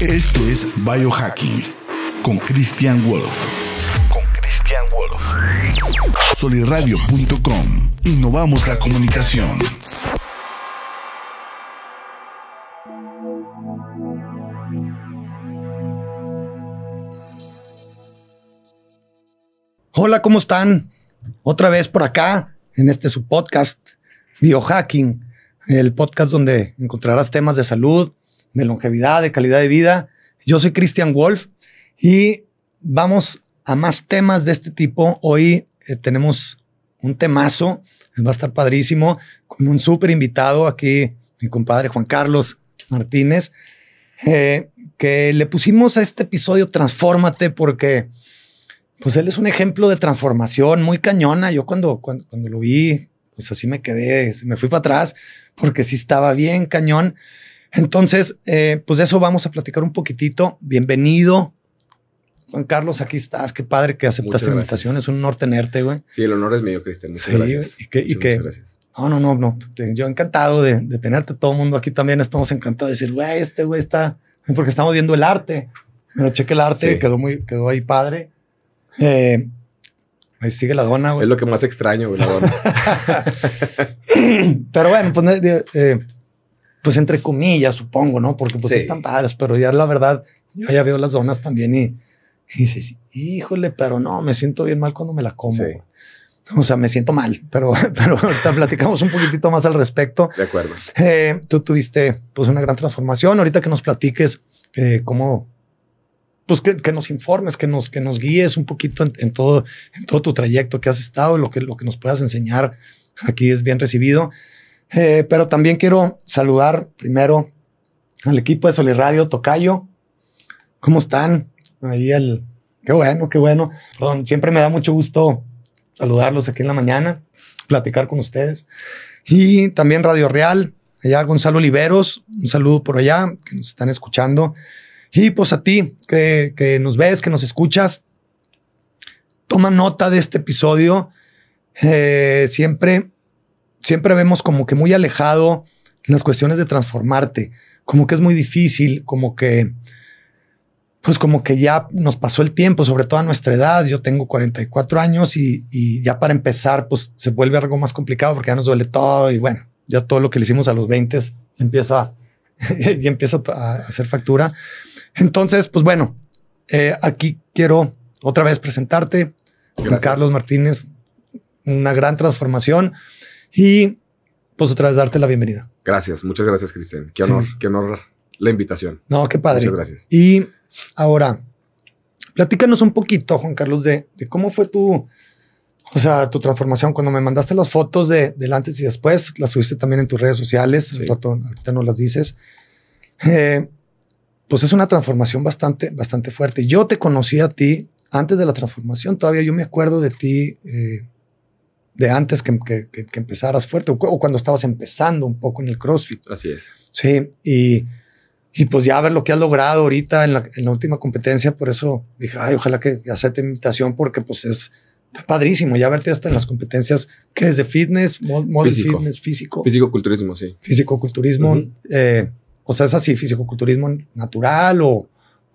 Esto es Biohacking con Christian Wolf. Con Christian Wolf. Soliradio.com. Innovamos la comunicación. Hola, ¿cómo están? Otra vez por acá en este su podcast Biohacking, el podcast donde encontrarás temas de salud, de longevidad, de calidad de vida. Yo soy Christian Wolf y vamos a más temas de este tipo. Hoy eh, tenemos un temazo, va a estar padrísimo, con un súper invitado aquí, mi compadre Juan Carlos Martínez, eh, que le pusimos a este episodio Transfórmate porque pues él es un ejemplo de transformación muy cañona. Yo cuando, cuando, cuando lo vi, pues así me quedé, me fui para atrás porque sí estaba bien cañón. Entonces, eh, pues de eso vamos a platicar un poquitito. Bienvenido. Juan Carlos, aquí estás. Qué padre que aceptaste la invitación. Es un honor tenerte, güey. Sí, el honor es mío, Cristian. Muchas gracias. Y que, y que gracias. No, no, no, no. Yo encantado de, de, tenerte. Todo el mundo aquí también estamos encantados de decir, güey, este güey está, porque estamos viendo el arte. Pero cheque el arte, sí. quedó muy, quedó ahí padre. Eh, ahí sigue la dona, güey. Es lo que más extraño, güey, la dona. pero bueno, pues, eh, pues entre comillas, supongo, ¿no? Porque pues sí. están padres, pero ya la verdad, yo ya veo las donas también y, y dices, híjole, pero no, me siento bien mal cuando me la como. Sí. O sea, me siento mal, pero, pero te platicamos un poquitito más al respecto. De acuerdo. Eh, tú tuviste pues una gran transformación. Ahorita que nos platiques eh, cómo, pues que, que, nos informes, que nos, que nos guíes un poquito en, en, todo, en todo tu trayecto que has estado, lo que, lo que nos puedas enseñar. Aquí es bien recibido. Eh, pero también quiero saludar primero al equipo de Soliradio Tocayo. ¿Cómo están? Ahí el. Qué bueno, qué bueno. Perdón, siempre me da mucho gusto saludarlos aquí en la mañana, platicar con ustedes. Y también Radio Real, allá Gonzalo Oliveros, un saludo por allá, que nos están escuchando. Y pues a ti, que, nos ves, que nos escuchas, toma nota de este episodio. Eh, siempre, siempre vemos como que muy alejado las cuestiones de transformarte, como que es muy difícil, como que, pues como que ya nos pasó el tiempo, sobre todo a nuestra edad. Yo tengo 44 años y, y ya para empezar, pues se vuelve algo más complicado porque ya nos duele todo y bueno, ya todo lo que le hicimos a los 20 empieza, y empieza a hacer factura. Entonces, pues bueno, eh, aquí quiero otra vez presentarte. Carlos Martínez, una gran transformación y pues otra vez darte la bienvenida. Gracias, muchas gracias, Cristian. Qué honor, sí. qué honor la invitación. No, qué padre. Muchas gracias. Y ahora, platícanos un poquito, Juan Carlos, de, de cómo fue tu, o sea, tu transformación. Cuando me mandaste las fotos de, del antes y después, las subiste también en tus redes sociales. Sí. Rato, ahorita no las dices. Eh, pues es una transformación bastante, bastante fuerte. Yo te conocí a ti antes de la transformación. Todavía yo me acuerdo de ti eh, de antes que, que, que, empezaras fuerte o, o, cuando estabas empezando un poco en el CrossFit. Así es. Sí. Y, y pues ya ver lo que has logrado ahorita en la, en la última competencia. Por eso dije, ay, ojalá que acepte mi invitación porque pues es padrísimo ya verte hasta en las competencias que es de fitness, model físico. fitness, físico. Físico-culturismo, sí. Físico-culturismo. Uh -huh. eh, o sea, es así, físico-culturismo natural o,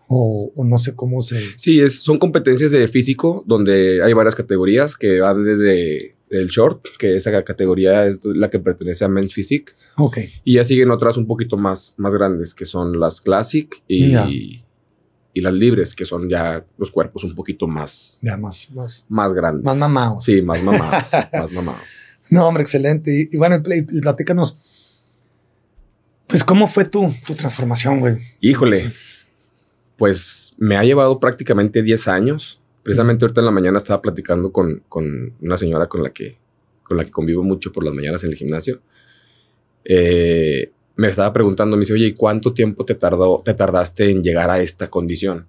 o, o, no sé cómo se... Sí, es, son competencias de físico donde hay varias categorías que van desde el short, que esa categoría es la que pertenece a Men's Physique. Ok. Y ya siguen otras un poquito más, más grandes, que son las Classic y, yeah. y, y, las libres, que son ya los cuerpos un poquito más... Ya, más... Más, más grandes. Más mamados. Sí, más mamados. más mamados. No, hombre, excelente. Y, y bueno, y, platícanos... Pues, ¿cómo fue tu, tu transformación, güey? Híjole, pues me ha llevado prácticamente 10 años. Precisamente ahorita en la mañana estaba platicando con, con, una señora con la, que, con la que convivo mucho por las mañanas en el gimnasio. Eh, me estaba preguntando, me dice, oye, ¿y cuánto tiempo te, tardó, te tardaste en llegar a esta condición?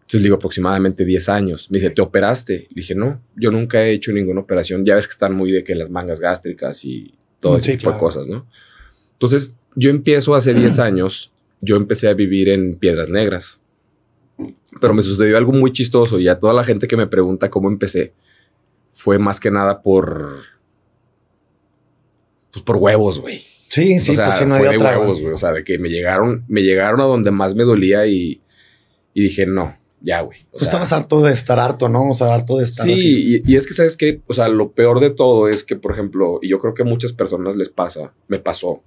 Entonces digo, aproximadamente 10 años. Me dice, ¿te operaste? Le dije, no, yo nunca he hecho ninguna operación. Ya ves que están muy de que las mangas gástricas y todo ese sí, tipo claro. de cosas, ¿no? Entonces, yo empiezo hace 10 años, yo empecé a vivir en Piedras Negras. Pero me sucedió algo muy chistoso y a toda la gente que me pregunta cómo empecé, fue más que nada por... Pues por huevos, güey. Sí, Sí, sí, o sea, pues sí, no fue hay de otra. huevos, güey. O sea, de que me llegaron, me llegaron a donde más me dolía y, y dije, no, ya, güey. Tú sea, estabas harto de estar harto, ¿no? O sea, harto de estar así. Sí, y, y es que sabes que, o sea, lo peor de todo es que, por ejemplo, y yo creo que a muchas personas les pasa, me pasó.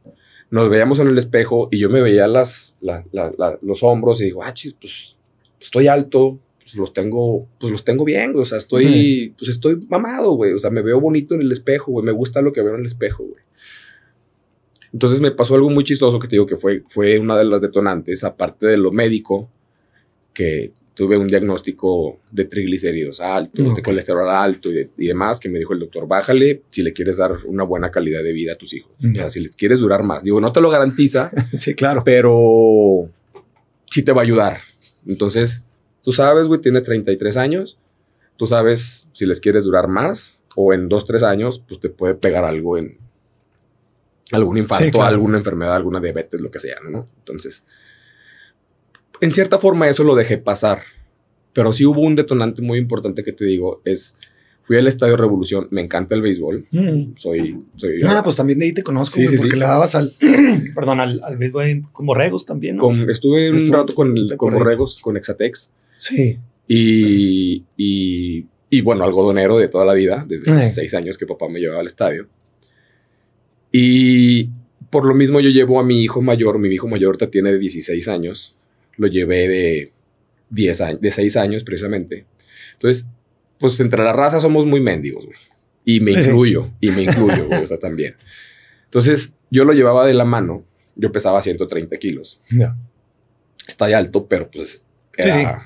Nos veíamos en el espejo y yo me veía las, la- la- la- los hombros y digo, ah, chis, pues estoy alto, pues los tengo, pues los tengo bien, güey. O sea, estoy, pues estoy mamado, güey. O sea, me veo bonito en el espejo, güey. Me gusta lo que veo en el espejo, güey. Entonces me pasó algo muy chistoso que te digo que fue, fue una de las detonantes, aparte de lo médico, que tuve un diagnóstico de triglicéridos altos, de colesterol alto y, de- y demás, que me dijo el doctor, bájale si le quieres dar una buena calidad de vida a tus hijos. O Ya. sea, si les quieres durar más. Digo, no te lo garantiza, Sí, claro. pero sí te va a ayudar. Entonces, tú sabes, güey, tienes 33 años, tú sabes si les quieres durar más o en 2, 3 años, pues te puede pegar algo en algún infarto, claro. alguna enfermedad, alguna diabetes, lo que sea, ¿no? Entonces, en cierta forma eso lo dejé pasar, pero sí hubo un detonante muy importante que te digo, es, fui al Estadio Revolución, me encanta el béisbol, Mm. soy... soy Ah, pues también de ahí te conozco, Sí, güey, sí, porque sí. le dabas al, perdón, al, al béisbol con borregos también, ¿no? con- estuve un rato con, el- con. Borregos, con Exatex, Sí. Y, y, y, bueno, algodonero de toda la vida, desde Eh. los seis años que papá me llevaba al estadio. Y por lo mismo yo llevo a mi hijo mayor, mi hijo mayor ahorita tiene 16 años, lo llevé de 10 años, de 6 años precisamente. Entonces, pues entre la raza somos muy mendigos, güey. Y me Sí, sí. incluyo, y me incluyo, güey, o sea, también. Entonces, yo lo llevaba de la mano, yo pesaba 130 kilos Ya. está alto, pero pues Sí, era,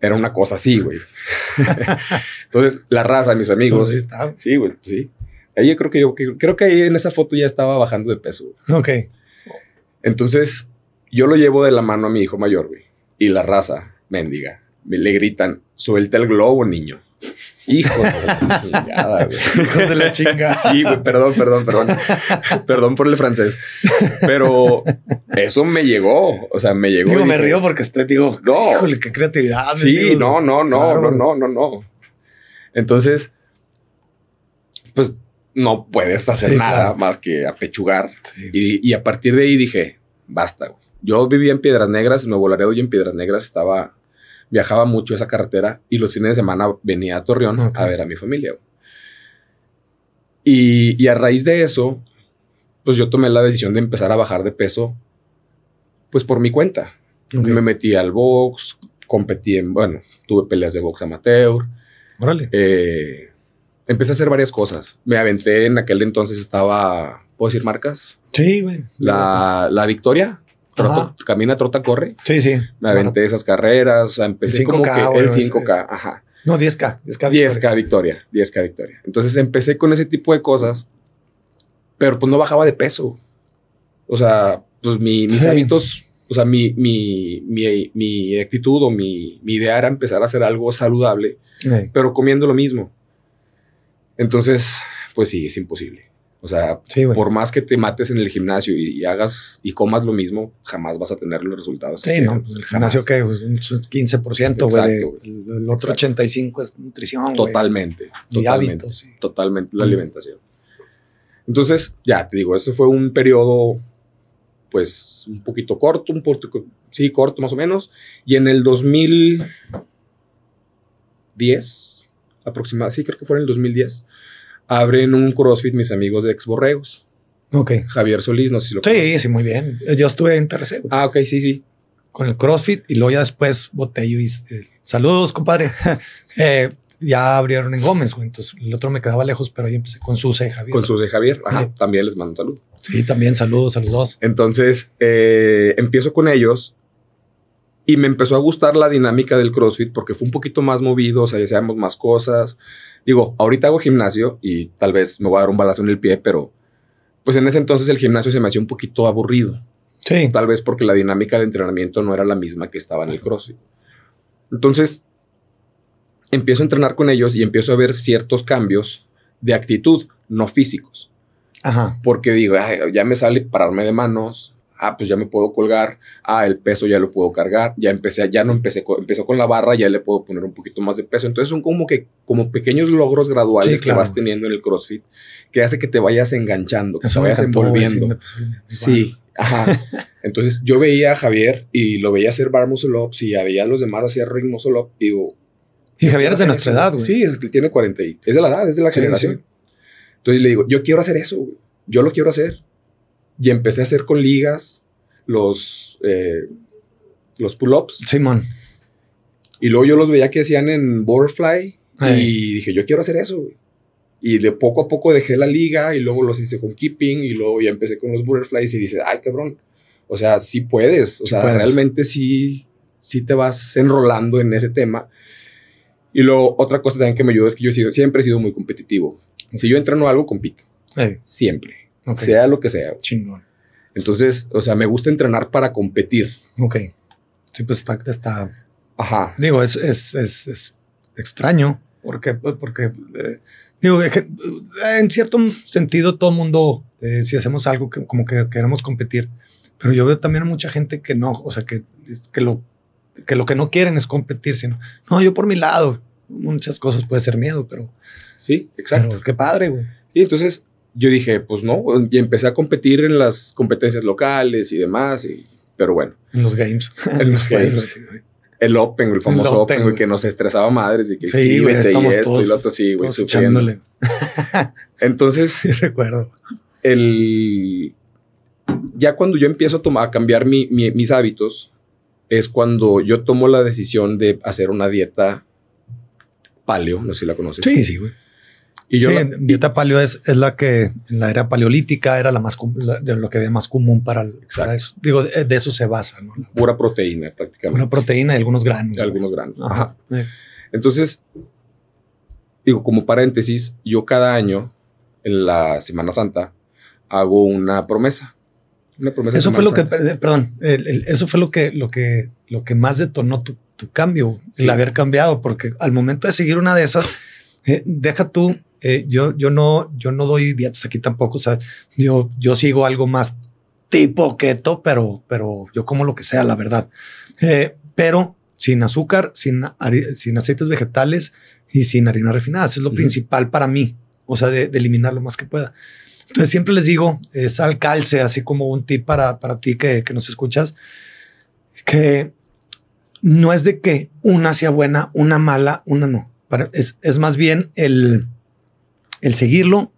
era una cosa así, güey. Entonces, la raza, mis amigos. Está- Sí, güey, sí. Ahí yo creo que yo creo que ahí en esa foto ya estaba bajando de peso. güey. Ok. Entonces, yo lo llevo de la mano a mi hijo mayor, güey. Y la raza, mendiga, me- le gritan, suelta el globo, niño. Hijo de la chingada, güey. Hijos de la chingada. Sí, güey, perdón, perdón, perdón. perdón por el francés. Pero eso me llegó. O sea, me llegó. Digo, y me dije, río porque estoy, digo, No. híjole, qué creatividad. Sí, digo, no, no, no, claro, no, no, no, no. Entonces, pues no puedes hacer Sí, nada claro. más que apechugar. Sí. Y, y a partir de ahí dije, basta. güey. Yo vivía en Piedras Negras, en Nuevo Laredo y en Piedras Negras estaba, viajaba mucho esa carretera y los fines de semana venía a Torreón a ver a mi familia. Y, y a raíz de eso, pues yo tomé la decisión de empezar a bajar de peso, pues por mi cuenta. Me metí al box, competí en, bueno, tuve peleas de box amateur, Órale. eh, empecé a hacer varias cosas. Me aventé en aquel entonces estaba, ¿puedo decir marcas? Sí, güey. La, la Victoria, Troto- camina, trota, corre. Sí, sí. Me aventé esas carreras, o sea, empecé El como 5K, que güey, el ese. 5K, ajá. No, 10K. 10K. 10K Victoria, 10K Victoria. Entonces empecé con ese tipo de cosas, pero pues no bajaba de peso. O sea, pues mi- mis Sí. hábitos, o sea, mi, mi, mi, mi actitud o mi, idea era empezar a hacer algo saludable, pero comiendo lo mismo. Entonces, pues sí, es imposible. O sea, Sí, por más que te mates en el gimnasio y, y hagas y comas lo mismo, jamás vas a tener los resultados. que Sí, no, pues el Jamás. gimnasio que pues, un 15%, güey. El, el otro Exacto. 85 es nutrición. Totalmente. Y totalmente. hábitos, sí. totalmente la alimentación. Entonces, ya te digo, ese fue un periodo, pues, un poquito corto, un poquito, sí, corto más o menos. Y en el 2010, aproximadamente, sí, creo que fue en el 2010, abren un CrossFit mis amigos de Ex Borregos. Ok. Javier Solís, no sé si lo Sí, sí, muy bien. Yo estuve en TRC, güey, Ah, ok, sí, sí. con el CrossFit y luego ya después Botello y eh, saludos, compadre. Eh, ya abrieron en Gómez, güey. Entonces el otro me quedaba lejos, pero ahí empecé con Suce, Javier. Con sus de Javier. Ajá, Sí. también les mando un saludo. Sí, también saludos a los dos. Entonces, eh, empiezo con ellos y me empezó a gustar la dinámica del CrossFit porque fue un poquito más movido, o sea, hacíamos más cosas. Digo, ahorita hago gimnasio y tal vez me voy a dar un balazo en el pie, pero pues en ese entonces el gimnasio se me hacía un poquito aburrido. Sí. Tal vez porque la dinámica de entrenamiento no era la misma que estaba en el CrossFit. Entonces, empiezo a entrenar con ellos y empiezo a ver ciertos cambios de actitud, no físicos Ajá. porque digo, "Ay, ya me sale pararme de manos, Ah, pues ya me puedo colgar. Ah, el peso ya lo puedo cargar. Ya empecé, ya no empecé, empezó con la barra, ya le puedo poner un poquito más de peso. Entonces son como que, como pequeños logros graduales Sí, claro. que vas teniendo en el CrossFit, que hace que te vayas enganchando, que Eso te vayas envolviendo. Sí, ajá. Entonces yo veía a Javier y lo veía hacer bar muscle ups y veía a los demás hacer ring muscle up y digo, Y Javier es de nuestra edad, güey. Sí, es, tiene 40 y es de la edad, es de la Sí, generación. sí. Entonces le digo, yo quiero hacer eso, güey. Yo lo quiero hacer. Y empecé a hacer con ligas los, eh, los pull-ups. Simón. Y luego yo los veía que hacían en Butterfly. Ey. Y dije, yo quiero hacer eso, güey. Y de poco a poco dejé la liga y luego los hice con keeping y luego ya empecé con los butterflies y dices, ay, cabrón. O sea, sí puedes. O sea, puedes. realmente sí, sí te vas enrolando en ese tema. Y luego otra cosa también que me ayudó es que yo siempre he sido muy competitivo. Si yo entreno algo, compito. Ey, Siempre. Sea lo que sea. Chingón. Entonces, o sea, me gusta entrenar para competir. Ok. Sí, pues está, está Ajá. digo, es, es, es, es extraño porque, porque eh, digo, eh, en cierto sentido todo mundo, eh, si hacemos algo que como que queremos competir, pero yo veo también a mucha gente que no, o sea, que, que lo que lo que no quieren es competir, sino, no, yo por mi lado, muchas cosas puede ser miedo, pero, Sí, exacto. pero qué padre, güey. Y entonces yo dije, pues no, y empecé a competir en las competencias locales y demás. Y, pero bueno, En los games. En los games. El Open, el famoso El Open, güey, que nos estresaba madres y que Sí, güey, y estamos esto todos- y lo otro, sí, güey, sufriendo. Entonces, Sí, recuerdo. el ya cuando yo empiezo a, tomar, a cambiar mi- mi- mis hábitos, es cuando yo tomo la decisión de hacer una dieta paleo, no sé si la conoces. Sí, sí, güey. Y yo sí, la- dieta paleo es, es la que en la era paleolítica era la más la- de lo que había más común para, eso. Digo, de, de eso se basa, ¿no? La- pura proteína prácticamente. una proteína y algunos granos. algunos granos. Ajá. Eh, Entonces, digo, como paréntesis, yo cada año, en la Semana Santa, hago una promesa. Una promesa. Eso fue lo que, per- perdón, el- el- eso fue lo que, lo que, lo que más detonó tu, tu cambio, Sí. el haber cambiado, porque al momento de seguir una de esas, eh, deja tú, eh, yo, yo no, yo no doy dietas aquí tampoco, o sea, yo, yo sigo algo más tipo keto, pero, pero yo como lo que sea, la verdad. Eh, pero sin azúcar, sin, sin aceites vegetales y sin harina refinada. Eso es lo principal para mí. O sea, de, de eliminar lo más que pueda. Entonces siempre les digo, es al calce, así como un tip para, para ti que, que nos escuchas, que no es de que una sea buena, una mala, una no. Para- es, es más bien el, el seguirlo,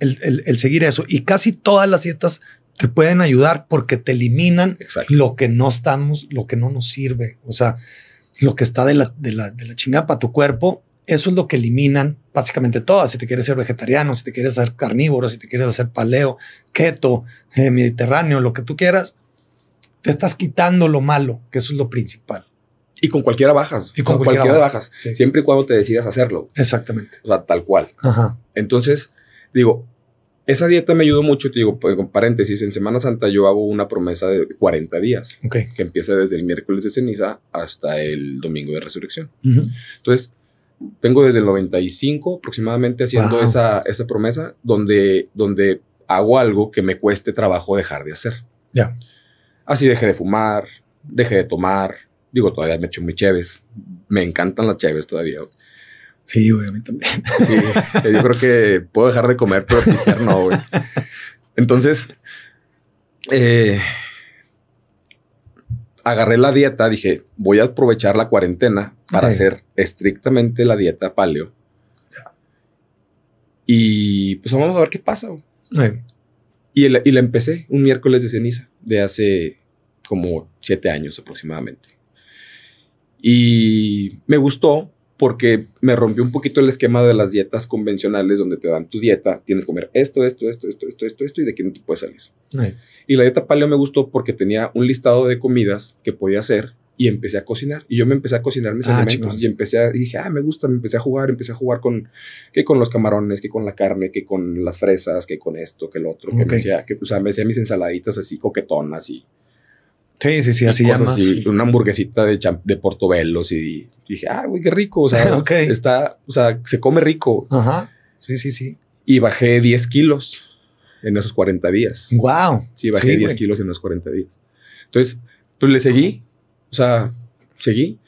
el, el- el seguir eso. Y casi todas las dietas te pueden ayudar porque te eliminan Exacto. lo que no estamos, lo que no nos sirve. O sea, lo que está de la, de la, de la chingada para tu cuerpo, eso es lo que eliminan básicamente todas. Si te quieres ser vegetariano, si te quieres ser carnívoro, si te quieres hacer paleo, keto, eh, mediterráneo, lo que tú quieras, te estás quitando lo malo, que eso es lo principal. Y con cualquiera bajas. Y con con cualquiera cualquiera, bajas, bajas. sí. Siempre y cuando te decidas hacerlo. Exactamente. O sea, tal cual. Ajá. Entonces, digo, esa dieta me ayudó mucho. Te digo, pues, con paréntesis, en Semana Santa yo hago una promesa de 40 días, Ok. que empieza desde el miércoles de ceniza hasta el domingo de resurrección. Ujú. Entonces, tengo desde el 95 aproximadamente haciendo Wow. esa, esa promesa donde, donde hago algo que me cueste trabajo dejar de hacer. Ya. Así dejé de fumar, dejé de tomar. Digo, todavía me echo muy chéves. Me encantan las chéves todavía. Sí, güey, a mí también. Sí, yo creo que puedo dejar de comer, pero pistear no, güey. Entonces, eh, agarré la dieta, dije, voy a aprovechar la cuarentena para hacer estrictamente la dieta paleo. Y pues vamos a ver qué pasa. güey. Eh, Y, la- y la empecé un miércoles de ceniza de hace como siete años aproximadamente. Y me gustó porque me rompió un poquito el esquema de las dietas convencionales donde te dan tu dieta, tienes que comer esto, esto, esto, esto, esto, esto, esto y de aquí no te puedes salir. Y la dieta paleo me gustó porque tenía un listado de comidas que podía hacer y empecé a cocinar. Y yo me empecé a cocinar mis Ah, alimentos y empecé a, y dije, ah, me gusta, me empecé a jugar, empecé a jugar con, que con los camarones, que con la carne, que con las fresas, que con esto, que el otro, que me hacía, que, o sea, me hacía mis ensaladitas así coquetonas y, Sí, sí, sí, así llamas. así, una hamburguesita de, de portobelos y dije, ah, güey, qué rico, o sea, Ok. está, o sea, se come rico Ajá. Sí, sí, sí. y bajé 10 kilos. en esos 40 días. Wow. Sí, bajé 10 kilos en esos 40 días. Entonces, pues le seguí, o sea, seguí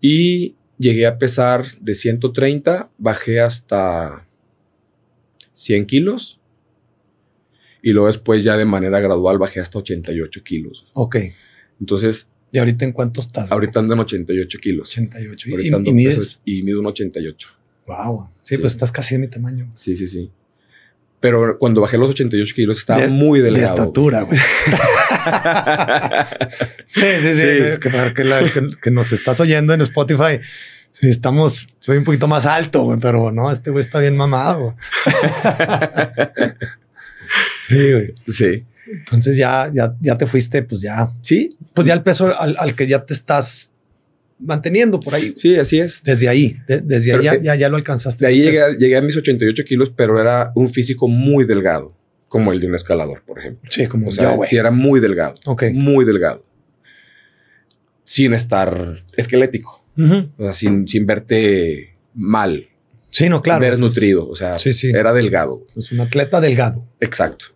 y llegué a pesar de 130, bajé hasta 100 kilos y luego después ya de manera gradual bajé hasta 88 kilos. Ok. Entonces... ¿Y ahorita en cuánto estás? Ahorita ando en 88 kilos. 88. ¿Y, y mides? y mido un 88. Wow. Sí, pues estás casi de mi tamaño. Sí, sí, sí. Pero cuando bajé los 88 kilos estaba muy delgado. De estatura, güey. sí, sí, sí. Que, para que, nos estás oyendo en Spotify, sí, estamos, soy un poquito más alto, güey, pero no, este güey está bien mamado. sí, güey. Sí. Entonces ya, ya, ya te fuiste, pues ya. Sí. Pues ya el peso al, al que ya te estás manteniendo por ahí. Sí, así es. Desde ahí, desde ahí ya, ya, lo alcanzaste. De ahí llegué, a mis 88 kilos, pero era un físico muy delgado, como el de un escalador, por ejemplo. Sí, como o sea, sí era muy delgado. Ok. Muy delgado. Sin estar esquelético. O sea, sin, sin verte mal. Sí, no, claro. Ver nutrido. O sea, sí, sí. era delgado. Es un atleta delgado. Exacto.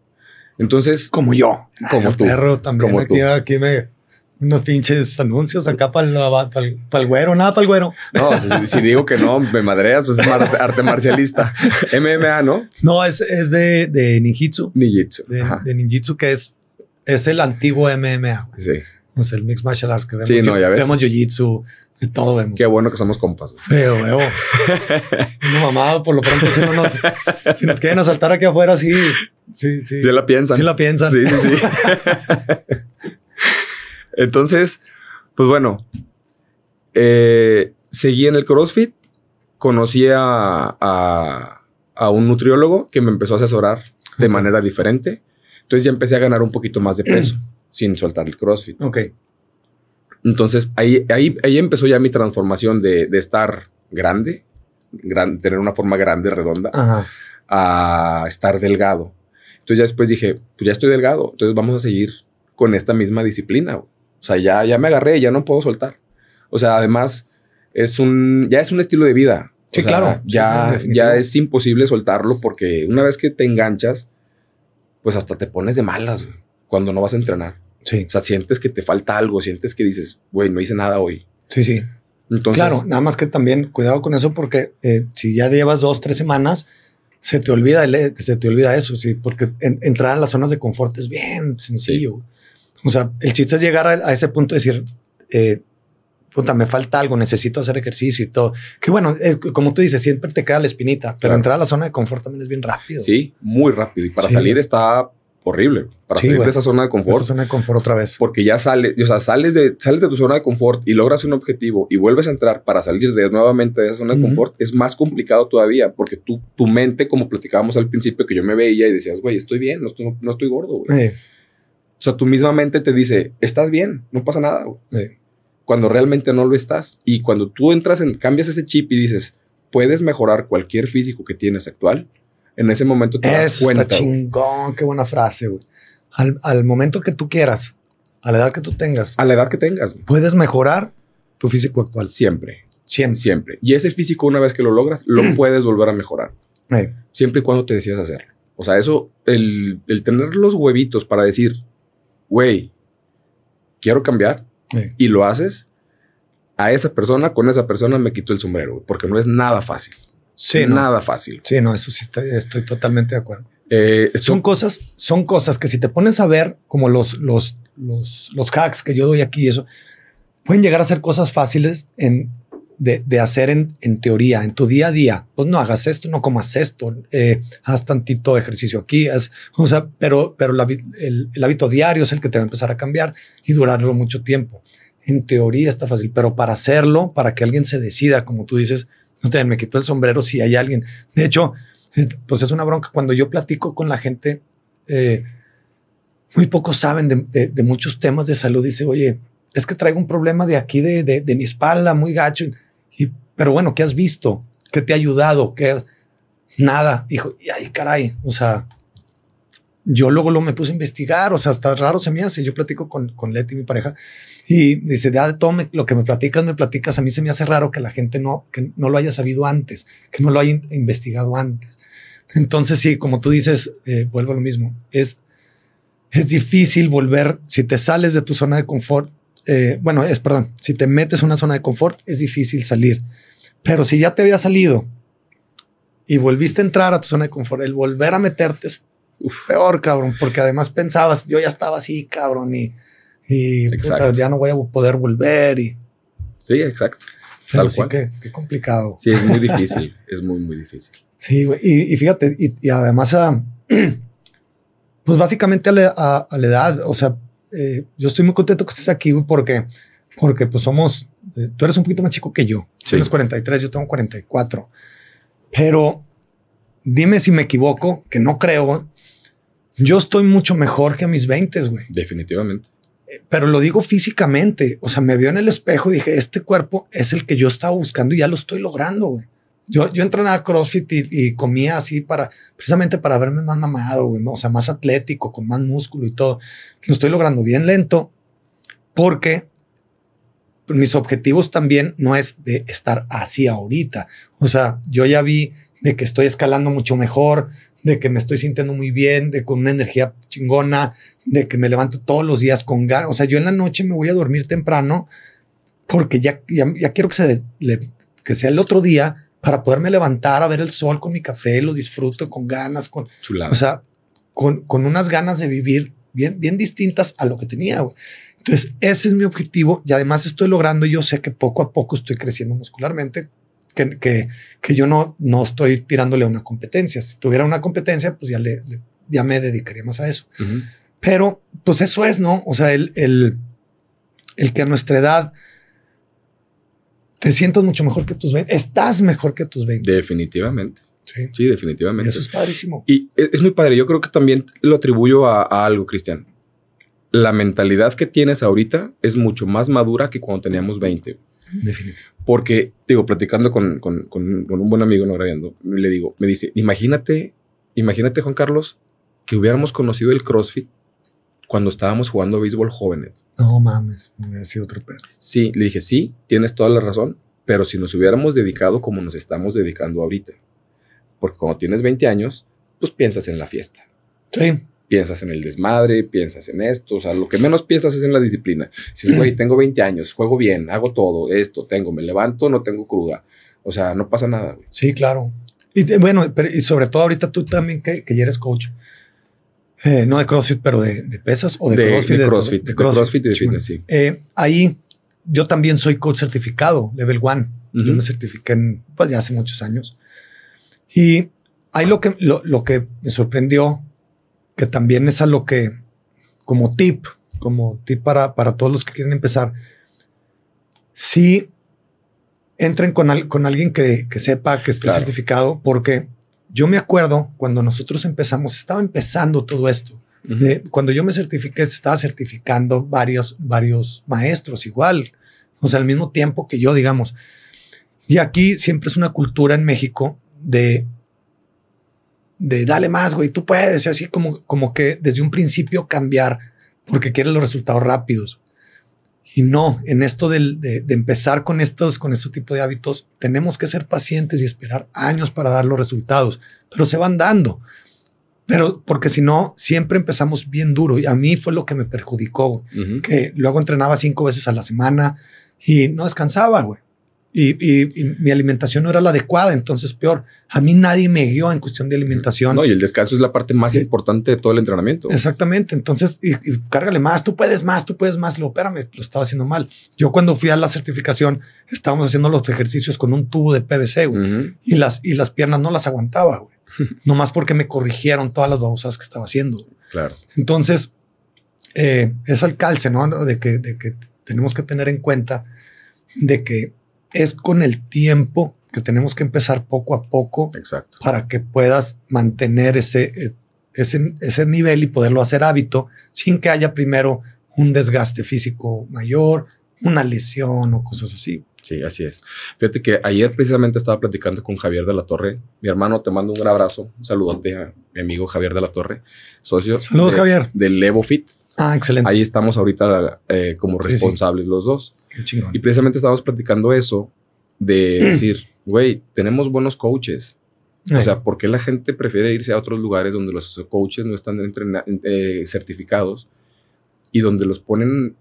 Entonces. Como yo. Como tú. Perro también. Como aquí, tú. aquí me unos pinches anuncios acá para el, güero, nada para el güero. No, si, digo que no, me madreas, pues es arte, marcialista. MMA, ¿no? No, es, es de, de ninjitsu. Ninjitsu. De, de, ninjitsu, que es, es el antiguo MMA. Sí. O sea, el Mixed Martial Arts que vemos. Sí, no, ya ves. Vemos jiu-jitsu, todo vemos. Qué bueno que somos compas. Veo, veo. Uno mamado, por lo pronto, si, nos, si nos quieren asaltar aquí afuera, sí. Sí, sí. Sí la piensan. Sí la piensan. Sí, sí, sí. Entonces, pues bueno, eh, seguí en el CrossFit, conocí a, a, un nutriólogo que me empezó a asesorar de manera diferente. Entonces ya empecé a ganar un poquito más de peso sin soltar el CrossFit. Ok. Entonces ahí, ahí, ahí empezó ya mi transformación de, de estar grande, gran, tener una forma grande, redonda, a estar delgado. Entonces ya después dije, pues ya estoy delgado, entonces vamos a seguir con esta misma disciplina. O sea, ya, ya me agarré, ya no puedo soltar. O sea, además, es un, ya es un estilo de vida. Sí, claro. Ya, ya es imposible soltarlo porque una vez que te enganchas, pues hasta te pones de malas cuando no vas a entrenar. Sí. O sea, sientes que te falta algo, sientes que dices, güey, no hice nada hoy. Sí, sí. Entonces, claro, nada más que también cuidado con eso porque eh, si ya llevas dos, tres semanas, se te olvida, se te olvida eso, sí, porque entrar a las zonas de confort es bien sencillo. O sea, el chiste es llegar a, ese punto de decir, eh, puta, me falta algo, necesito hacer ejercicio y todo. Que bueno, como tú dices, siempre te queda la espinita, pero entrar a la zona de confort también es bien rápido. Sí, muy rápido. Y para salir está horrible. Para salir de esa zona de confort. esa zona de confort otra vez. Porque ya sales, o sea, sales de, sales de tu zona de confort y logras un objetivo y vuelves a entrar para salir de nuevamente de esa zona de confort, es más complicado todavía porque tú, tu mente, como platicábamos al principio, que yo me veía y decías, güey, estoy bien, no estoy, no estoy gordo. Güey. O sea, tu misma mente te dice, estás bien, no pasa nada. Cuando realmente no lo estás. Y cuando tú entras en, cambias ese chip y dices, puedes mejorar cualquier físico que tienes actual, en ese momento te das cuenta. Está chingón, qué buena frase, güey. Al, momento que tú quieras, a la edad que tú tengas. A la edad que tengas. Puedes mejorar tu físico actual. Siempre. Siempre. Siempre. Y ese físico, una vez que lo logras, lo puedes volver a mejorar. Siempre y cuando te decidas hacerlo. O sea, eso, el, el tener los huevitos para decir, güey, quiero cambiar y lo haces, a esa persona, con esa persona me quito el sombrero, porque no es nada fácil. Sí, nada fácil. Sí, no, eso sí estoy, totalmente de acuerdo. Eh, son cosas, son cosas que si te pones a ver como los, los, los, los hacks que yo doy aquí, eso pueden llegar a ser cosas fáciles en de, hacer en, teoría, en tu día a día. Pues no hagas esto, no comas esto, eh, haz tantito ejercicio aquí, o sea, pero, pero el, hábito diario es el que te va a empezar a cambiar y durarlo mucho tiempo. En teoría está fácil, pero para hacerlo, para que alguien se decida, como tú dices, te me quito el sombrero si hay alguien. De hecho, eh, pues es una bronca. Cuando yo platico con la gente, eh, muy pocos saben de, de, muchos temas de salud. Dice, oye, es que traigo un problema de aquí, de, de mi espalda, muy gacho. Y, pero bueno, ¿qué has visto? ¿Qué te ha ayudado? ¿Qué? Nada. Dijo, ay, caray. O sea, yo luego lo me puse a investigar. O sea, hasta raro se me hace. Yo platico con, con Leti, mi pareja, y dice, de todo lo que me platicas, me platicas. A mí se me hace raro que la gente no, que no lo haya sabido antes, que no lo haya investigado antes. Entonces, sí, como tú dices, eh, vuelvo a lo mismo. Es, es difícil volver, si te sales de tu zona de confort, eh, bueno, es, perdón, si te metes en una zona de confort, es difícil salir. Pero si ya te había salido y volviste a entrar a tu zona de confort, el volver a meterte es peor, cabrón, porque además pensabas, yo ya estaba así, cabrón, y, y ya no voy a poder volver. Y, sí, exacto. Tal sí, que qué complicado. Sí, es muy difícil, es muy, muy difícil. Sí, güey. Y, fíjate, y, además, a, pues básicamente a la, edad, o sea, eh, yo estoy muy contento que estés aquí, güey, porque, porque pues somos, eh, tú eres un poquito más chico que yo. Sí. Tienes 43, yo tengo 44. Pero dime si me equivoco, que no creo. Yo estoy mucho mejor que a mis 20, güey. Definitivamente. Pero lo digo físicamente. O sea, me vio en el espejo y dije, este cuerpo es el que yo estaba buscando y ya lo estoy logrando, güey. Yo, yo entrenaba CrossFit y, comía así para, precisamente para verme más mamado, güey, o sea, más atlético, con más músculo y todo. Lo estoy logrando bien lento porque mis objetivos también no es de estar así ahorita. O sea, yo ya vi de que estoy escalando mucho mejor, de que me estoy sintiendo muy bien, de con una energía chingona, de que me levanto todos los días con ganas. O sea, yo en la noche me voy a dormir temprano porque ya, ya, quiero que, se, que sea el otro día para poderme levantar a ver el sol con mi café, lo disfruto con ganas, con, o sea, con, con, unas ganas de vivir bien, bien distintas a lo que tenía. Entonces, ese es mi objetivo y además estoy logrando, yo sé que poco a poco estoy creciendo muscularmente, que, que, que yo no, no estoy tirándole a una competencia. Si tuviera una competencia, pues ya, le, ya me dedicaría más a eso. Pero, pues eso es, ¿no? O sea, el, el, el que a nuestra edad te sientes mucho mejor que tus 20. Estás mejor que tus 20. Definitivamente. Sí, sí definitivamente. eso es padrísimo. Y es muy padre. Yo creo que también lo atribuyo a, algo, Cristian. La mentalidad que tienes ahorita es mucho más madura que cuando teníamos 20. Definitivamente. Porque, digo, platicando con, con, con, un buen amigo, no grabando, le digo, me dice, imagínate, imagínate, Juan Carlos, que hubiéramos conocido el CrossFit cuando estábamos jugando béisbol jóvenes. No mames, me hubiera sido otro pedo. Sí, le dije, sí, tienes toda la razón, pero si nos hubiéramos dedicado como nos estamos dedicando ahorita. Porque cuando tienes 20 años, pues piensas en la fiesta. Sí. Piensas en el desmadre, piensas en esto, o sea, lo que menos piensas es en la disciplina. Si es, güey, tengo 20 años, juego bien, hago todo, esto, tengo, me levanto, no tengo cruda. O sea, no pasa nada, güey. Sí, claro. Y bueno, y sobre todo ahorita tú también que, que ya eres coach. Eh, no de CrossFit, pero de, pesas o de, CrossFit. De, CrossFit, de, CrossFit, y de fitness, sí. Eh, ahí yo también soy coach certificado, level one. Yo me certifiqué en, pues, ya hace muchos años. Y ahí lo que, lo, que me sorprendió, que también es a lo que, como tip, como tip para, para todos los que quieren empezar, sí entren con, con alguien que, que, sepa que esté certificado, porque yo me acuerdo cuando nosotros empezamos, estaba empezando todo esto. cuando yo me certifiqué, se estaba certificando varios, varios maestros igual, o sea, al mismo tiempo que yo, digamos. Y aquí siempre es una cultura en México de, de dale más, güey, tú puedes, así como, como que desde un principio cambiar porque quieres los resultados rápidos. Y no, en esto de, de, empezar con estos, con este tipo de hábitos, tenemos que ser pacientes y esperar años para dar los resultados, pero se van dando. Pero porque si no, siempre empezamos bien duro y a mí fue lo que me perjudicó, que luego entrenaba cinco veces a la semana y no descansaba, güey y, mi alimentación no era la adecuada, entonces peor. A mí nadie me guió en cuestión de alimentación. No, y el descanso es la parte más importante de todo el entrenamiento. Exactamente. Entonces, y, cárgale más, tú puedes más, tú puedes más. Lo, espérame, lo estaba haciendo mal. Yo cuando fui a la certificación, estábamos haciendo los ejercicios con un tubo de PVC, güey, y, las, y las piernas no las aguantaba, güey. Nomás porque me corrigieron todas las babosadas que estaba haciendo. Claro. Entonces, eh, es el calce, ¿no? De que, de que tenemos que tener en cuenta de que es con el tiempo que tenemos que empezar poco a poco Exacto. para que puedas mantener ese, eh, ese, ese nivel y poderlo hacer hábito sin que haya primero un desgaste físico mayor, una lesión o cosas así. Sí, así es. Fíjate que ayer precisamente estaba platicando con Javier de la Torre. Mi hermano, te mando un gran abrazo. Un saludote a mi amigo Javier de la Torre, socio. Saludos, Javier. Del Levo Fit. Ah, excelente. Ahí estamos ahorita eh, como responsables los dos. Qué chingón. Y precisamente estábamos platicando eso de decir, güey, tenemos buenos coaches, O sea, ¿por qué la gente prefiere irse a otros lugares donde los coaches no están eh, certificados y donde los ponen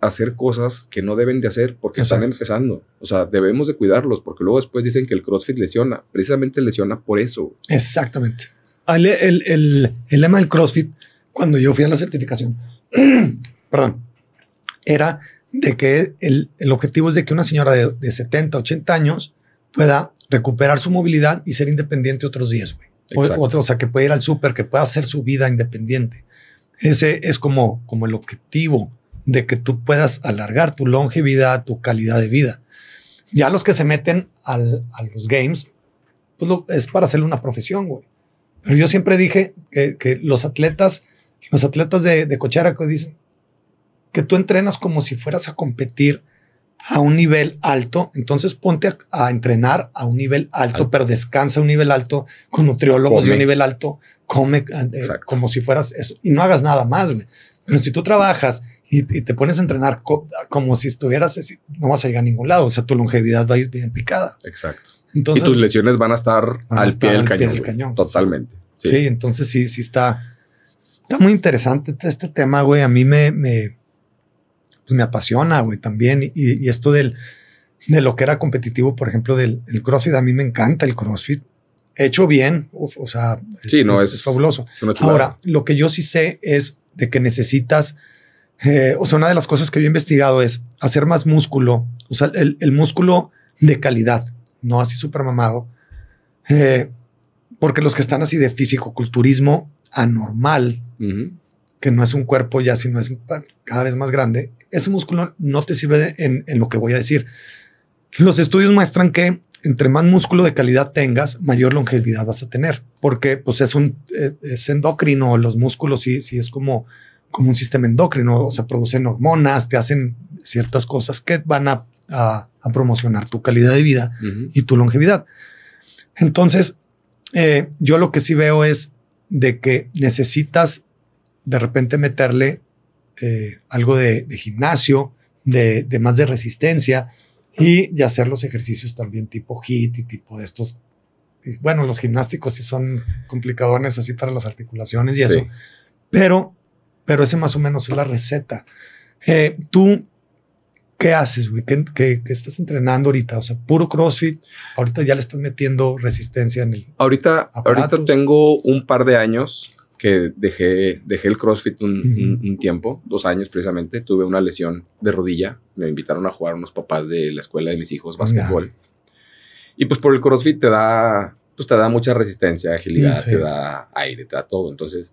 a hacer cosas que no deben de hacer porque están empezando? O sea, debemos de cuidarlos porque luego después dicen que el CrossFit lesiona. Precisamente lesiona por eso. Exactamente. El, el, el lema del CrossFit, cuando yo fui a la certificación, perdón, era de que el, el, objetivo es de que una señora de, de 70, 80 años pueda recuperar su movilidad y ser independiente otros días, güey. O, o, sea, que pueda ir al súper, que pueda hacer su vida independiente. Ese es como, como el objetivo de que tú puedas alargar tu longevidad, tu calidad de vida. Ya los que se meten al, a los games, pues es para hacerle una profesión, güey. Pero yo siempre dije que, que los atletas, los atletas de, de dicen que tú entrenas como si fueras a competir a un nivel alto, entonces ponte a, entrenar a un nivel alto, pero descansa a un nivel alto con nutriólogos de un nivel alto, come eh, como si fueras eso y no hagas nada más. Güey. Pero si tú trabajas y, te pones a entrenar como si estuvieras, no vas a llegar a ningún lado. O sea, tu longevidad va a ir bien picada. Exacto. Entonces, y tus lesiones van a estar al, pie, del cañón, Totalmente. Sí. entonces sí, sí está, está muy interesante este tema, güey. A mí me, me pues me apasiona, güey, también. Y, esto del, de lo que era competitivo, por ejemplo, del el CrossFit, a mí me encanta el CrossFit. Hecho bien, o sea, sí, no, es, fabuloso. Ahora, lo que yo sí sé es de que necesitas, eh, o sea, una de las cosas que yo he investigado es hacer más músculo, o sea, el, el músculo de calidad, no así súper mamado, eh, porque los que están así de físico-culturismo anormal, que no es un cuerpo ya, sino es cada vez más grande, ese músculo no te sirve en, lo que voy a decir. Los estudios muestran que entre más músculo de calidad tengas, mayor longevidad vas a tener, porque pues es un eh, es endocrino, los músculos sí, sí es como, como un sistema endocrino, o sea, producen hormonas, te hacen ciertas cosas que van a, promocionar tu calidad de vida y tu longevidad. Entonces, eh, yo lo que sí veo es de que necesitas de repente meterle eh, algo de, gimnasio, de, más de resistencia y, hacer los ejercicios también tipo HIT y tipo de estos. bueno, los gimnásticos sí son complicadones así para las articulaciones y eso, pero, pero ese más o menos es la receta. Eh, tú, ¿qué haces, güey? ¿Qué, ¿Qué, estás entrenando ahorita? O sea, puro CrossFit. Ahorita ya le estás metiendo resistencia en el. Ahorita, ahorita tengo un par de años que dejé, dejé el CrossFit un, tiempo, dos años precisamente. Tuve una lesión de rodilla. Me invitaron a jugar unos papás de la escuela de mis hijos, básquetbol. Y pues por el CrossFit te da, pues te da mucha resistencia, agilidad, te da aire, te da todo. Entonces,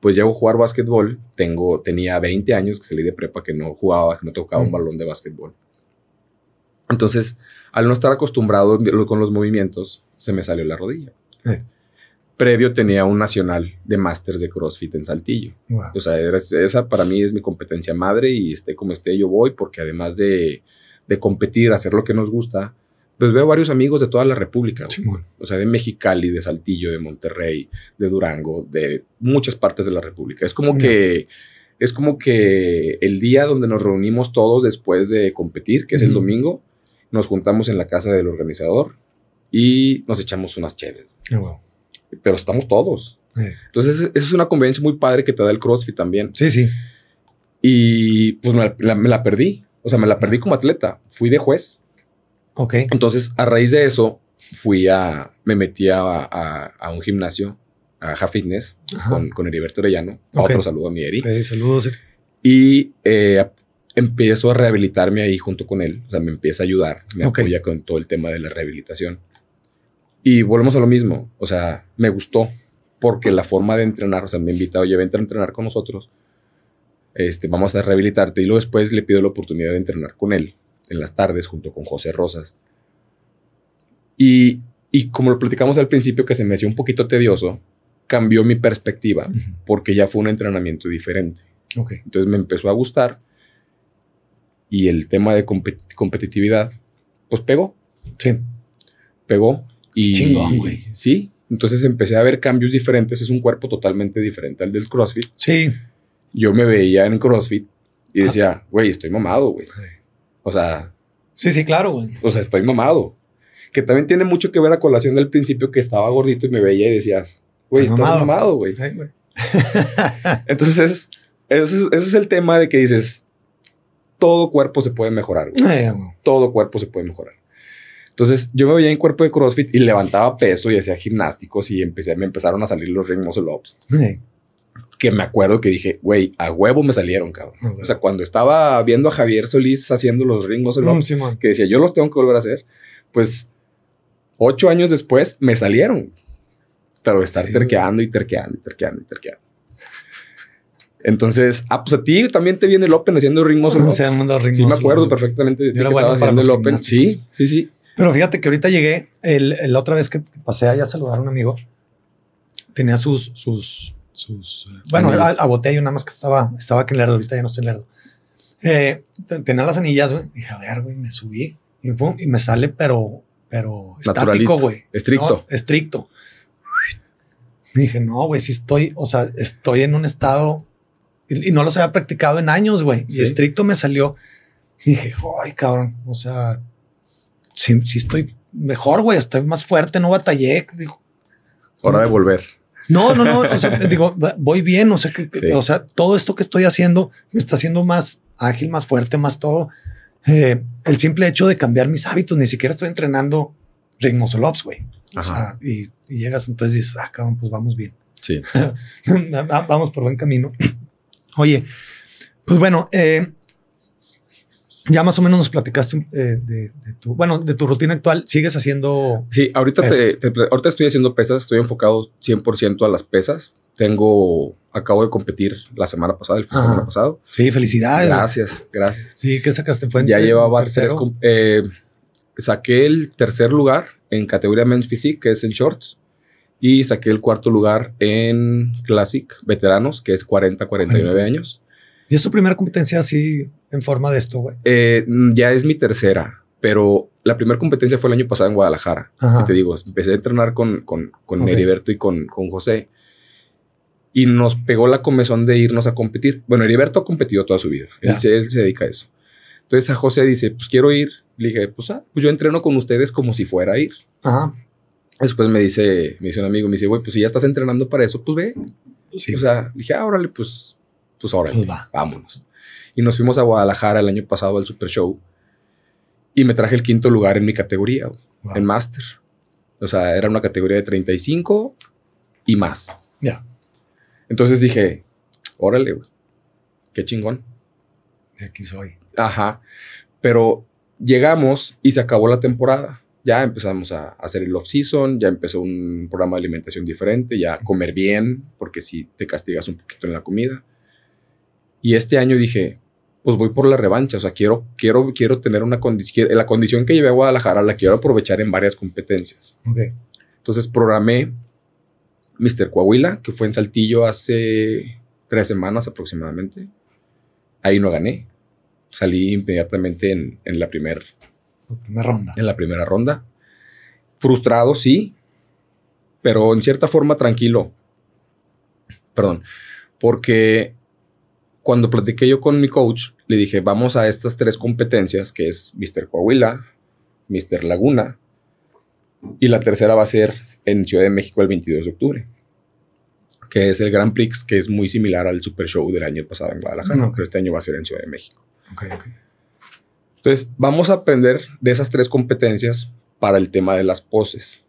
pues llego a jugar básquetbol. Tengo, tenía 20 años que salí de prepa que no jugaba, que no tocaba un balón de básquetbol. Entonces, al no estar acostumbrado con los movimientos, se me salió la rodilla previo tenía un nacional de máster de CrossFit en Saltillo. O sea, esa para mí es mi competencia madre y esté como esté yo voy porque además de, de competir, hacer lo que nos gusta, pues veo varios amigos de toda la República. O sea, de Mexicali, de Saltillo, de Monterrey, de Durango, de muchas partes de la República. Es como que es como que el día donde nos reunimos todos después de competir, que es el domingo, nos juntamos en la casa del organizador y nos echamos unas chéves pero estamos todos. Entonces, esa es una conveniencia muy padre que te da el CrossFit también. Sí, sí. Y pues me la, perdí. O sea, me la perdí como atleta. Fui de juez. Ok. Entonces, a raíz de eso, fui a, me metí a, a, un gimnasio, a Ja Fitness, con, con Heriberto Orellano. Otro saludo a mi Eri. saludos. Y eh, empiezo a rehabilitarme ahí junto con él. O sea, me empieza a ayudar, me apoya con todo el tema de la rehabilitación. Y volvemos a lo mismo, o sea, me gustó porque la forma de entrenar, o sea, me ha invitado, oye, vente a entrenar con nosotros, este, vamos a rehabilitarte y luego después le pido la oportunidad de entrenar con él en las tardes junto con José Rosas. Y, y como lo platicamos al principio que se me hacía un poquito tedioso, cambió mi perspectiva porque ya fue un entrenamiento diferente. Okay. Entonces me empezó a gustar y el tema de competitividad, pues pegó. Sí. Pegó y, Chingón, güey. Sí. Entonces empecé a ver cambios diferentes. Es un cuerpo totalmente diferente al del CrossFit. Sí. Yo me veía en CrossFit y decía, güey, estoy mamado, güey. O sea. Sí, sí, claro, güey. O sea, estoy mamado. Que también tiene mucho que ver a colación del principio que estaba gordito y me veía y decías, güey, estás mamado, güey. Entonces, ese es, el tema de que dices, todo cuerpo se puede mejorar. Güey. todo cuerpo se puede mejorar. Entonces yo me veía en cuerpo de CrossFit y levantaba peso y hacía gimnásticos y empecé, me empezaron a salir los ritmos ups. Que me acuerdo que dije, güey, a huevo me salieron, cabrón. O sea, cuando estaba viendo a Javier Solís haciendo los ups, que decía, yo los tengo que volver a hacer, pues ocho años después me salieron. Pero estar terqueando y terqueando y terqueando y terqueando. Entonces, ah, pues a ti también te viene el Open haciendo ritmos. sí, me acuerdo perfectamente de ti que haciendo el Open. Sí, sí, sí. Pero fíjate que ahorita llegué, el, la otra vez que pasé allá a saludar a un amigo, tenía sus, sus, sus, eh, bueno, a, a, botella nada más que estaba, estaba aquí en Lerdo, ahorita ya no estoy en Lerdo. Eh, tenía las anillas, güey, dije, a ver, güey, me subí y, y me sale, pero, pero estático, güey. Estricto. estricto. dije, no, güey, si estoy, o sea, estoy en un estado y, no los había practicado en años, güey. Y estricto me salió. dije, ay, cabrón, o sea, si sí estoy mejor, güey, estoy más fuerte, no batallé. Digo, Hora de volver. No, no, no. O sea, digo, voy bien. O sea, que, o sea, todo esto que estoy haciendo me está haciendo más ágil, más fuerte, más todo. Eh, el simple hecho de cambiar mis hábitos, ni siquiera estoy entrenando ritmos güey. O sea, y, llegas entonces dices, ah, cabrón, pues vamos bien. Sí. vamos por buen camino. Oye, pues bueno, eh, ya más o menos nos platicaste eh, de, tu, bueno, de tu rutina actual. ¿Sigues haciendo? Sí, ahorita, te, ahorita estoy haciendo pesas, estoy enfocado 100% a las pesas. Tengo, acabo de competir la semana pasada, el fin de semana pasado. Sí, felicidades. Gracias, gracias. Sí, ¿qué sacaste? ¿Fue ya llevaba tres, eh, saqué el tercer lugar en categoría Men's Physique, que es en shorts. Y saqué el cuarto lugar en Classic Veteranos, que es 40-49 años. ¿Y es tu primera competencia así en forma de esto, güey? Eh, ya es mi tercera, pero la primera competencia fue el año pasado en Guadalajara. Y te digo, empecé a entrenar con, con, con Heriberto y con, con José. Y nos pegó la comezón de irnos a competir. Bueno, Heriberto ha competido toda su vida. Él se, él se, dedica a eso. Entonces a José dice, pues quiero ir. Le dije, pues, ah, pues yo entreno con ustedes como si fuera a ir. Ajá. Después me dice, me dice un amigo, me dice, güey, pues si ya estás entrenando para eso, pues ve. Sí. O sea, dije, ah, órale, pues pues ahora pues vámonos. Y nos fuimos a Guadalajara el año pasado al Super Show y me traje el quinto lugar en mi categoría, en Master. O sea, era una categoría de 35 y más. Ya. Entonces dije, órale, güey, qué chingón. De aquí soy. Ajá. Pero llegamos y se acabó la temporada. Ya empezamos a hacer el off-season, ya empezó un programa de alimentación diferente, ya comer bien, porque si te castigas un poquito en la comida. Y este año dije, pues voy por la revancha, o sea, quiero, quiero, quiero tener una condición, la condición que llevé a Guadalajara la quiero aprovechar en varias competencias. Okay. Entonces programé Mr. Coahuila, que fue en Saltillo hace tres semanas aproximadamente. Ahí no gané. Salí inmediatamente en, en la, primera ronda. En la primera ronda. Frustrado, sí, pero en cierta forma tranquilo. Perdón, porque cuando platiqué yo con mi coach, le dije, vamos a estas tres competencias, que es Mr. Coahuila, Mr. Laguna, y la tercera va a ser en Ciudad de México el 22 de octubre, que es el Grand Prix, que es muy similar al Super Show del año pasado en Guadalajara, pero este año va a ser en Ciudad de México. Entonces, vamos a aprender de esas tres competencias para el tema de las poses.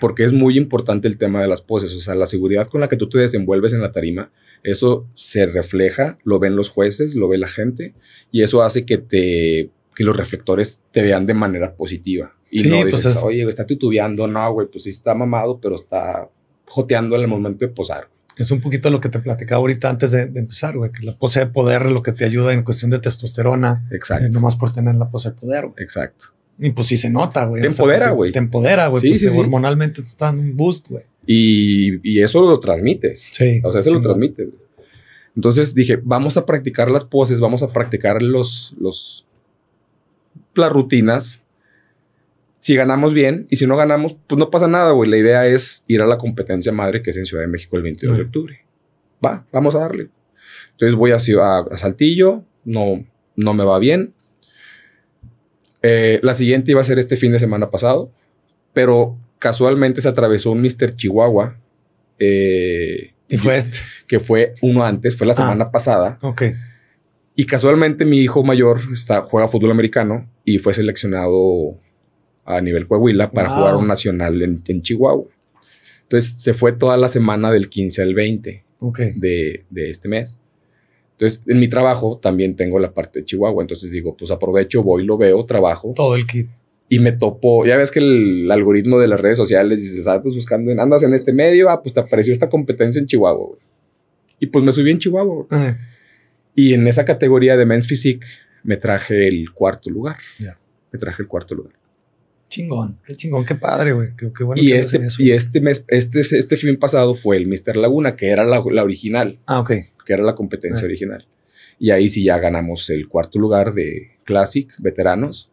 Porque es muy importante el tema de las poses, o sea, la seguridad con la que tú te desenvuelves en la tarima eso se refleja, lo ven los jueces, lo ve la gente y eso hace que te que los reflectores te vean de manera positiva. Y no pues dices, oye, está titubeando, no, güey, pues sí está mamado, pero está joteando en el momento de posar. Es un poquito lo que te platicaba ahorita antes de, empezar, güey, que la pose de poder es lo que te ayuda en cuestión de testosterona. Exacto. Eh, nomás por tener la pose de poder, güey. Exacto. Y pues sí se nota, güey. Te empodera, pues, güey. te empodera, güey. Sí, sí, sí, hormonalmente te están un boost, güey. Y, y, eso lo transmites. Sí. O sea, eso lo transmites. Entonces dije, vamos a practicar las poses, vamos a practicar los, los, las rutinas. Si ganamos bien y si no ganamos, pues no pasa nada, güey. La idea es ir a la competencia madre que es en Ciudad de México el 22 de octubre. Va, vamos a darle. Entonces voy a, a, Saltillo, no, no me va bien. Eh, la siguiente iba a ser este fin de semana pasado, pero casualmente se atravesó un Mr. Chihuahua. eh, Y fue este. que fue uno antes, fue la Ah. semana pasada. Ok. Y casualmente mi hijo mayor está, juega fútbol americano y fue seleccionado a nivel Coahuila para Wow. jugar un nacional en, en Chihuahua. Entonces se fue toda la semana del 15 al 20 Ok. de, de este mes. Entonces en mi trabajo también tengo la parte de Chihuahua. Entonces digo, pues aprovecho, voy, lo veo, trabajo Todo el kit. Y me topo. Ya ves que el algoritmo de las redes sociales dices, ah, pues buscando, en- andas en este medio, ah, pues te apareció esta competencia en Chihuahua. güey. Y pues me subí en Chihuahua. Eh, Y en esa categoría de Men's Physique me traje el cuarto lugar. Ya. Me traje el cuarto lugar. chingón. Qué chingón. Qué padre, güey. Qué, qué bueno y, que este, eso. y este mes, este, este fin pasado fue el Mr. Laguna, que era la, la original, Ah, ok. que era la competencia Ah. original. Y ahí sí ya ganamos el cuarto lugar de Classic, veteranos.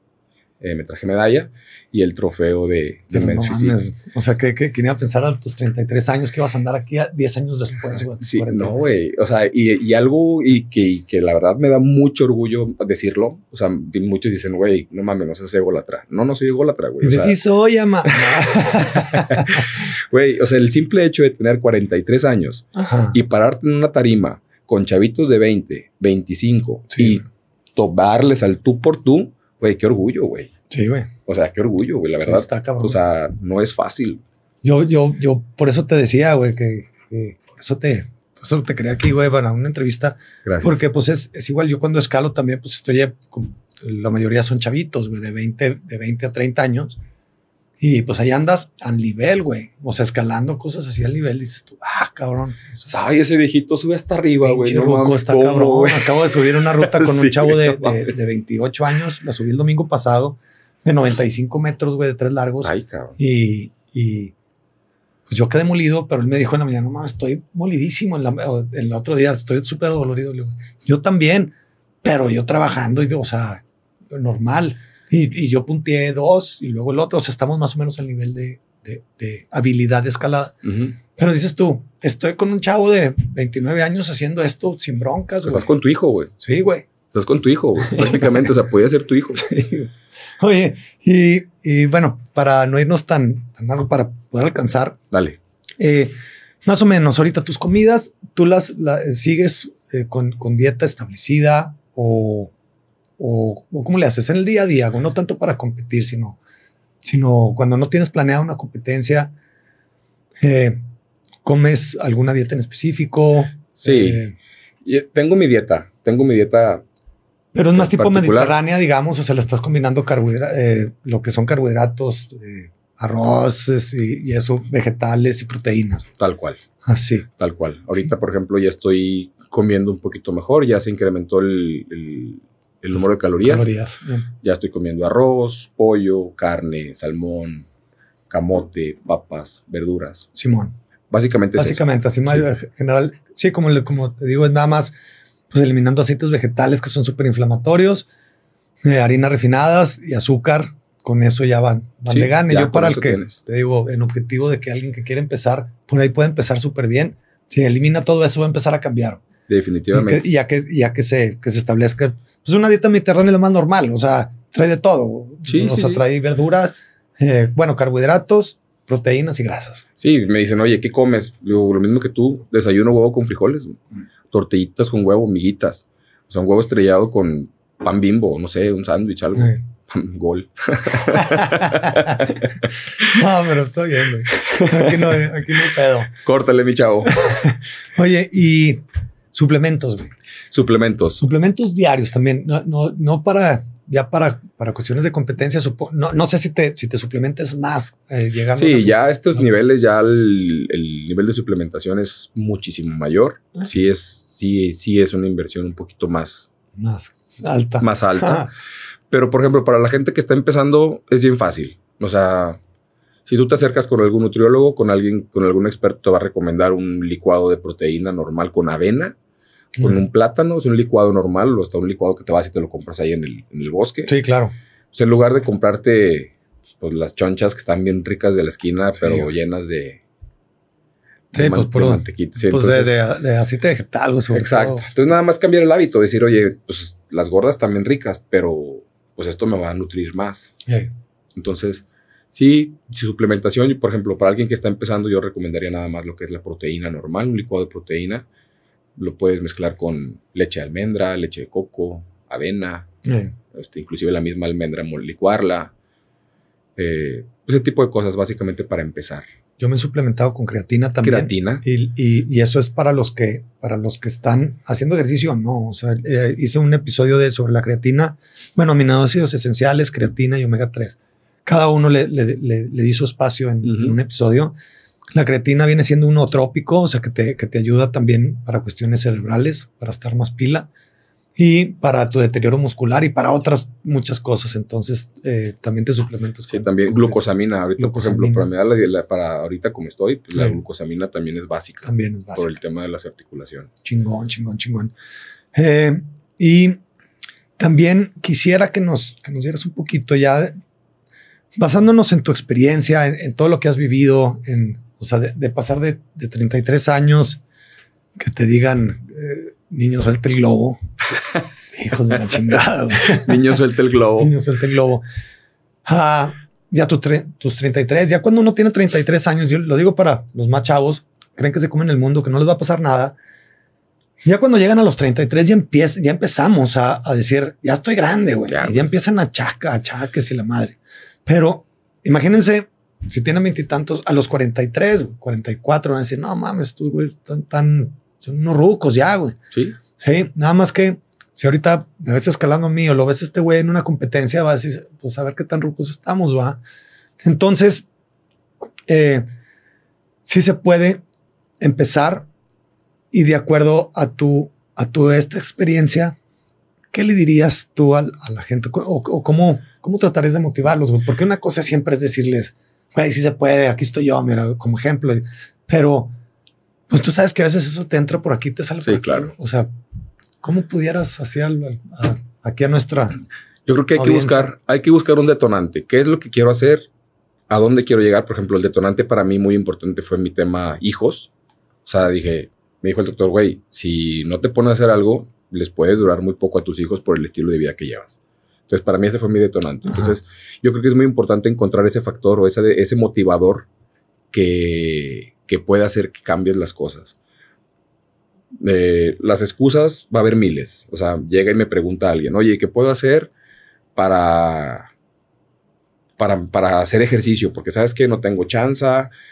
Eh, me traje medalla y el trofeo de, de Men's no. O sea, que, que, ¿quién iba a pensar a tus 33 años que ibas a andar aquí a 10 años después, güey? Sí, 40. no, güey. O sea, y, y algo y que, y que la verdad me da mucho orgullo decirlo. O sea, muchos dicen, güey, no mames, no seas ególatra. No, no soy ególatra, güey. O Dices, sea, sí soy, ama. Güey, o sea, el simple hecho de tener 43 años Ajá. y pararte en una tarima con chavitos de 20, 25 Sí, y tomarles al tú por tú, güey, qué orgullo, güey. Sí, güey. O sea, qué orgullo, güey, la Sí, verdad. está cabrón. o sea, no es fácil. Yo, yo, yo, por eso te decía, güey, que, que por eso te, por eso te quería aquí, güey, para una entrevista, Gracias. porque pues es, es igual, yo cuando escalo también, pues estoy, eh, la mayoría son chavitos, güey, de 20, de 20 a 30 años. Y pues ahí andas al nivel, güey. O sea, escalando cosas así al nivel, dices tú, ah, cabrón. Ay, ese viejito sube hasta arriba, güey. No mames, está ¿cómo, cabrón. güey? Acabo de subir una ruta con Sí, un chavo de, no de, de 28 años. La subí el domingo pasado, de 95 metros, güey, de tres largos. Ay, cabrón. Y, y pues yo quedé molido, pero él me dijo en la mañana, no mames, estoy molidísimo. En la, o el otro día estoy súper dolorido. Yo también, pero yo trabajando, y, o sea, normal. Y, y yo punteé dos y luego el otro. O sea, estamos más o menos al nivel de, de, de habilidad de escalada. Pero dices tú, estoy con un chavo de 29 años haciendo esto sin broncas. Estás con tu hijo, güey. Sí, güey. Estás con tu hijo, güey. Prácticamente, o sea, podía ser tu hijo. Sí. Oye, y, y bueno, para no irnos tan, tan largo, para poder alcanzar, Dale. eh, más o menos, ahorita tus comidas, tú las, la- sigues eh, con, con dieta establecida o, o, o cómo le haces en el día a día, no tanto para competir, sino, sino cuando no tienes planeada una competencia, eh, comes alguna dieta en específico. Sí. Eh, tengo mi dieta. Tengo mi dieta. pero es más tipo particular. mediterránea, digamos, o sea, le estás combinando carbohidratos, lo que son carbohidratos, eh, arroces y, y eso, vegetales y proteínas. Tal cual. Así. Tal cual. Ahorita, por ejemplo, ya estoy comiendo un poquito mejor. Ya se incrementó el, el- el número de calorías. Calorías. Ya estoy comiendo arroz, pollo, carne, salmón, camote, papas, verduras. Simón. Básicamente es eso. Básicamente, así más Sí. en general. Sí, como, le- como te digo, es nada más pues eliminando aceites vegetales que son súper inflamatorios, eh, harinas refinadas y azúcar. Con eso ya van, van Sí, de gane. Yo para el eso que, tienes. te digo, en objetivo de que alguien que quiere empezar, por ahí puede empezar súper bien. Si elimina todo eso, va a empezar a cambiar. Y, Definitivamente. que- y ya que, ya que se, que se establezca, pues una dieta mediterránea es lo más normal. O sea, trae de todo. Sí, o sea, sí. trae verduras, eh, bueno, carbohidratos, proteínas y grasas. Sí, me dicen, oye, ¿qué comes? Digo, lo mismo que tú, desayuno huevo con frijoles, tortillitas con huevo, miguitas. O sea, un huevo estrellado con pan bimbo, no sé, un sándwich, algo. Gol. No, pero está bien, güey. Aquí no, aquí no hay pedo. Córtale, mi chavo. Oye, y suplementos, güey. Suplementos. Suplementos diarios también. No, no, no para, ya para, para cuestiones de competencia. supo- no, no sé si te, si te suplementes más eh, llegando. a Sí, las- ya a estos no. niveles, ya el, el nivel de suplementación es muchísimo mayor. Ah. Sí es, sí, sí es una inversión un poquito más, Más alta. más alta. Pero, por ejemplo, para la gente que está empezando, es bien fácil. O sea, si tú te acercas con algún nutriólogo, con alguien, con algún experto, te va a recomendar un licuado de proteína normal con avena, con un plátano, es un licuado normal, o hasta un licuado que te vas y te lo compras ahí en el, en el bosque. Sí, claro. O sea, en lugar de comprarte pues, las chonchas que están bien ricas de la esquina, Sí, pero llenas de, Sí, de pues puro- de mantequita. Sí, pues de, entonces- de- de aceite vegetal, sobre Exacto. todo. Entonces nada más cambiar el hábito, decir, oye, pues las gordas también ricas, pero pues esto me va a nutrir más. Yeah. Entonces, sí, si suplementación, por ejemplo, para alguien que está empezando, yo recomendaría nada más lo que es la proteína normal, un licuado de proteína. Lo puedes mezclar con leche de almendra, leche de coco, avena, este, inclusive la misma almendra, licuarla. Eh, ese tipo de cosas básicamente para empezar. Yo me he suplementado con creatina también. Creatina. Y, y- y eso es para los que, para los que están haciendo ejercicio, no. O sea, eh, hice un episodio de sobre la creatina, bueno, aminoácidos esenciales, creatina y omega 3. Cada uno le, le, le- le di su espacio en un episodio. La creatina viene siendo un trópico, o sea, que te, que te ayuda también para cuestiones cerebrales, para estar más pila y para tu deterioro muscular y para otras muchas cosas. Entonces, eh, también te suplementas. Sí, con- también con- glucosamina. Ahorita, Glucosamina. por ejemplo, para, mí la- la- para ahorita como estoy, pues, la Sí. glucosamina también es básica También es por básico. el tema de las articulaciones. Chingón, chingón, chingón. Eh, y también quisiera que nos, que nos dieras un poquito ya, de- basándonos en tu experiencia, en, en todo lo que has vivido, en, o sea, de, de pasar de, de 33 años, que te digan, eh, niño, suelta el globo. Hijos de la chingada. Niño, suelta el globo. Niño, suelta el globo. Ah, ya tu tus 33, ya cuando uno tiene 33 años, yo lo digo para los más chavos, creen que se comen el mundo, que no les va a pasar nada. Ya cuando llegan a los 33 ya, empieza, ya empezamos a, a decir, ya estoy grande, güey. Ya. Y ya empiezan a chaca, achaques y la madre. Pero imagínense, si tienen veintitantos, a los 43, güey, 44, van a decir, no mames, estos güey están tan, son unos rucos ya, güey. Sí. Sí, nada más que si ahorita me ves escalando a mí o lo ves a este güey en una competencia, va a decir, pues a ver qué tan rucos estamos, va. Entonces, eh, sí se puede empezar y de acuerdo a tu, a tu esta experiencia, ¿qué le dirías tú al- a, la gente o, o cómo, cómo tratarías de motivarlos? Porque una cosa siempre es decirles, güey, sí se puede, aquí estoy yo, mira, como ejemplo, pero pues tú sabes que a veces eso te entra por aquí, te sale Sí, por aquí. claro. O sea, ¿cómo pudieras hacer al- a- aquí a nuestra... Yo creo que hay que buscar, hay que buscar un detonante. ¿Qué es lo que quiero hacer? ¿A dónde quiero llegar? Por ejemplo, el detonante para mí muy importante fue mi tema hijos. O sea, dije, me dijo el doctor, güey, si no te pones a hacer algo, les puedes durar muy poco a tus hijos por el estilo de vida que llevas. Entonces, para mí ese fue mi detonante. Ajá. Entonces, yo creo que es muy importante encontrar ese factor o ese, ese motivador que, que pueda hacer que cambies las cosas. Eh, las excusas va a haber miles. O sea, llega y me pregunta alguien, oye, ¿qué puedo hacer para, para, para hacer ejercicio? Porque sabes que no tengo chance,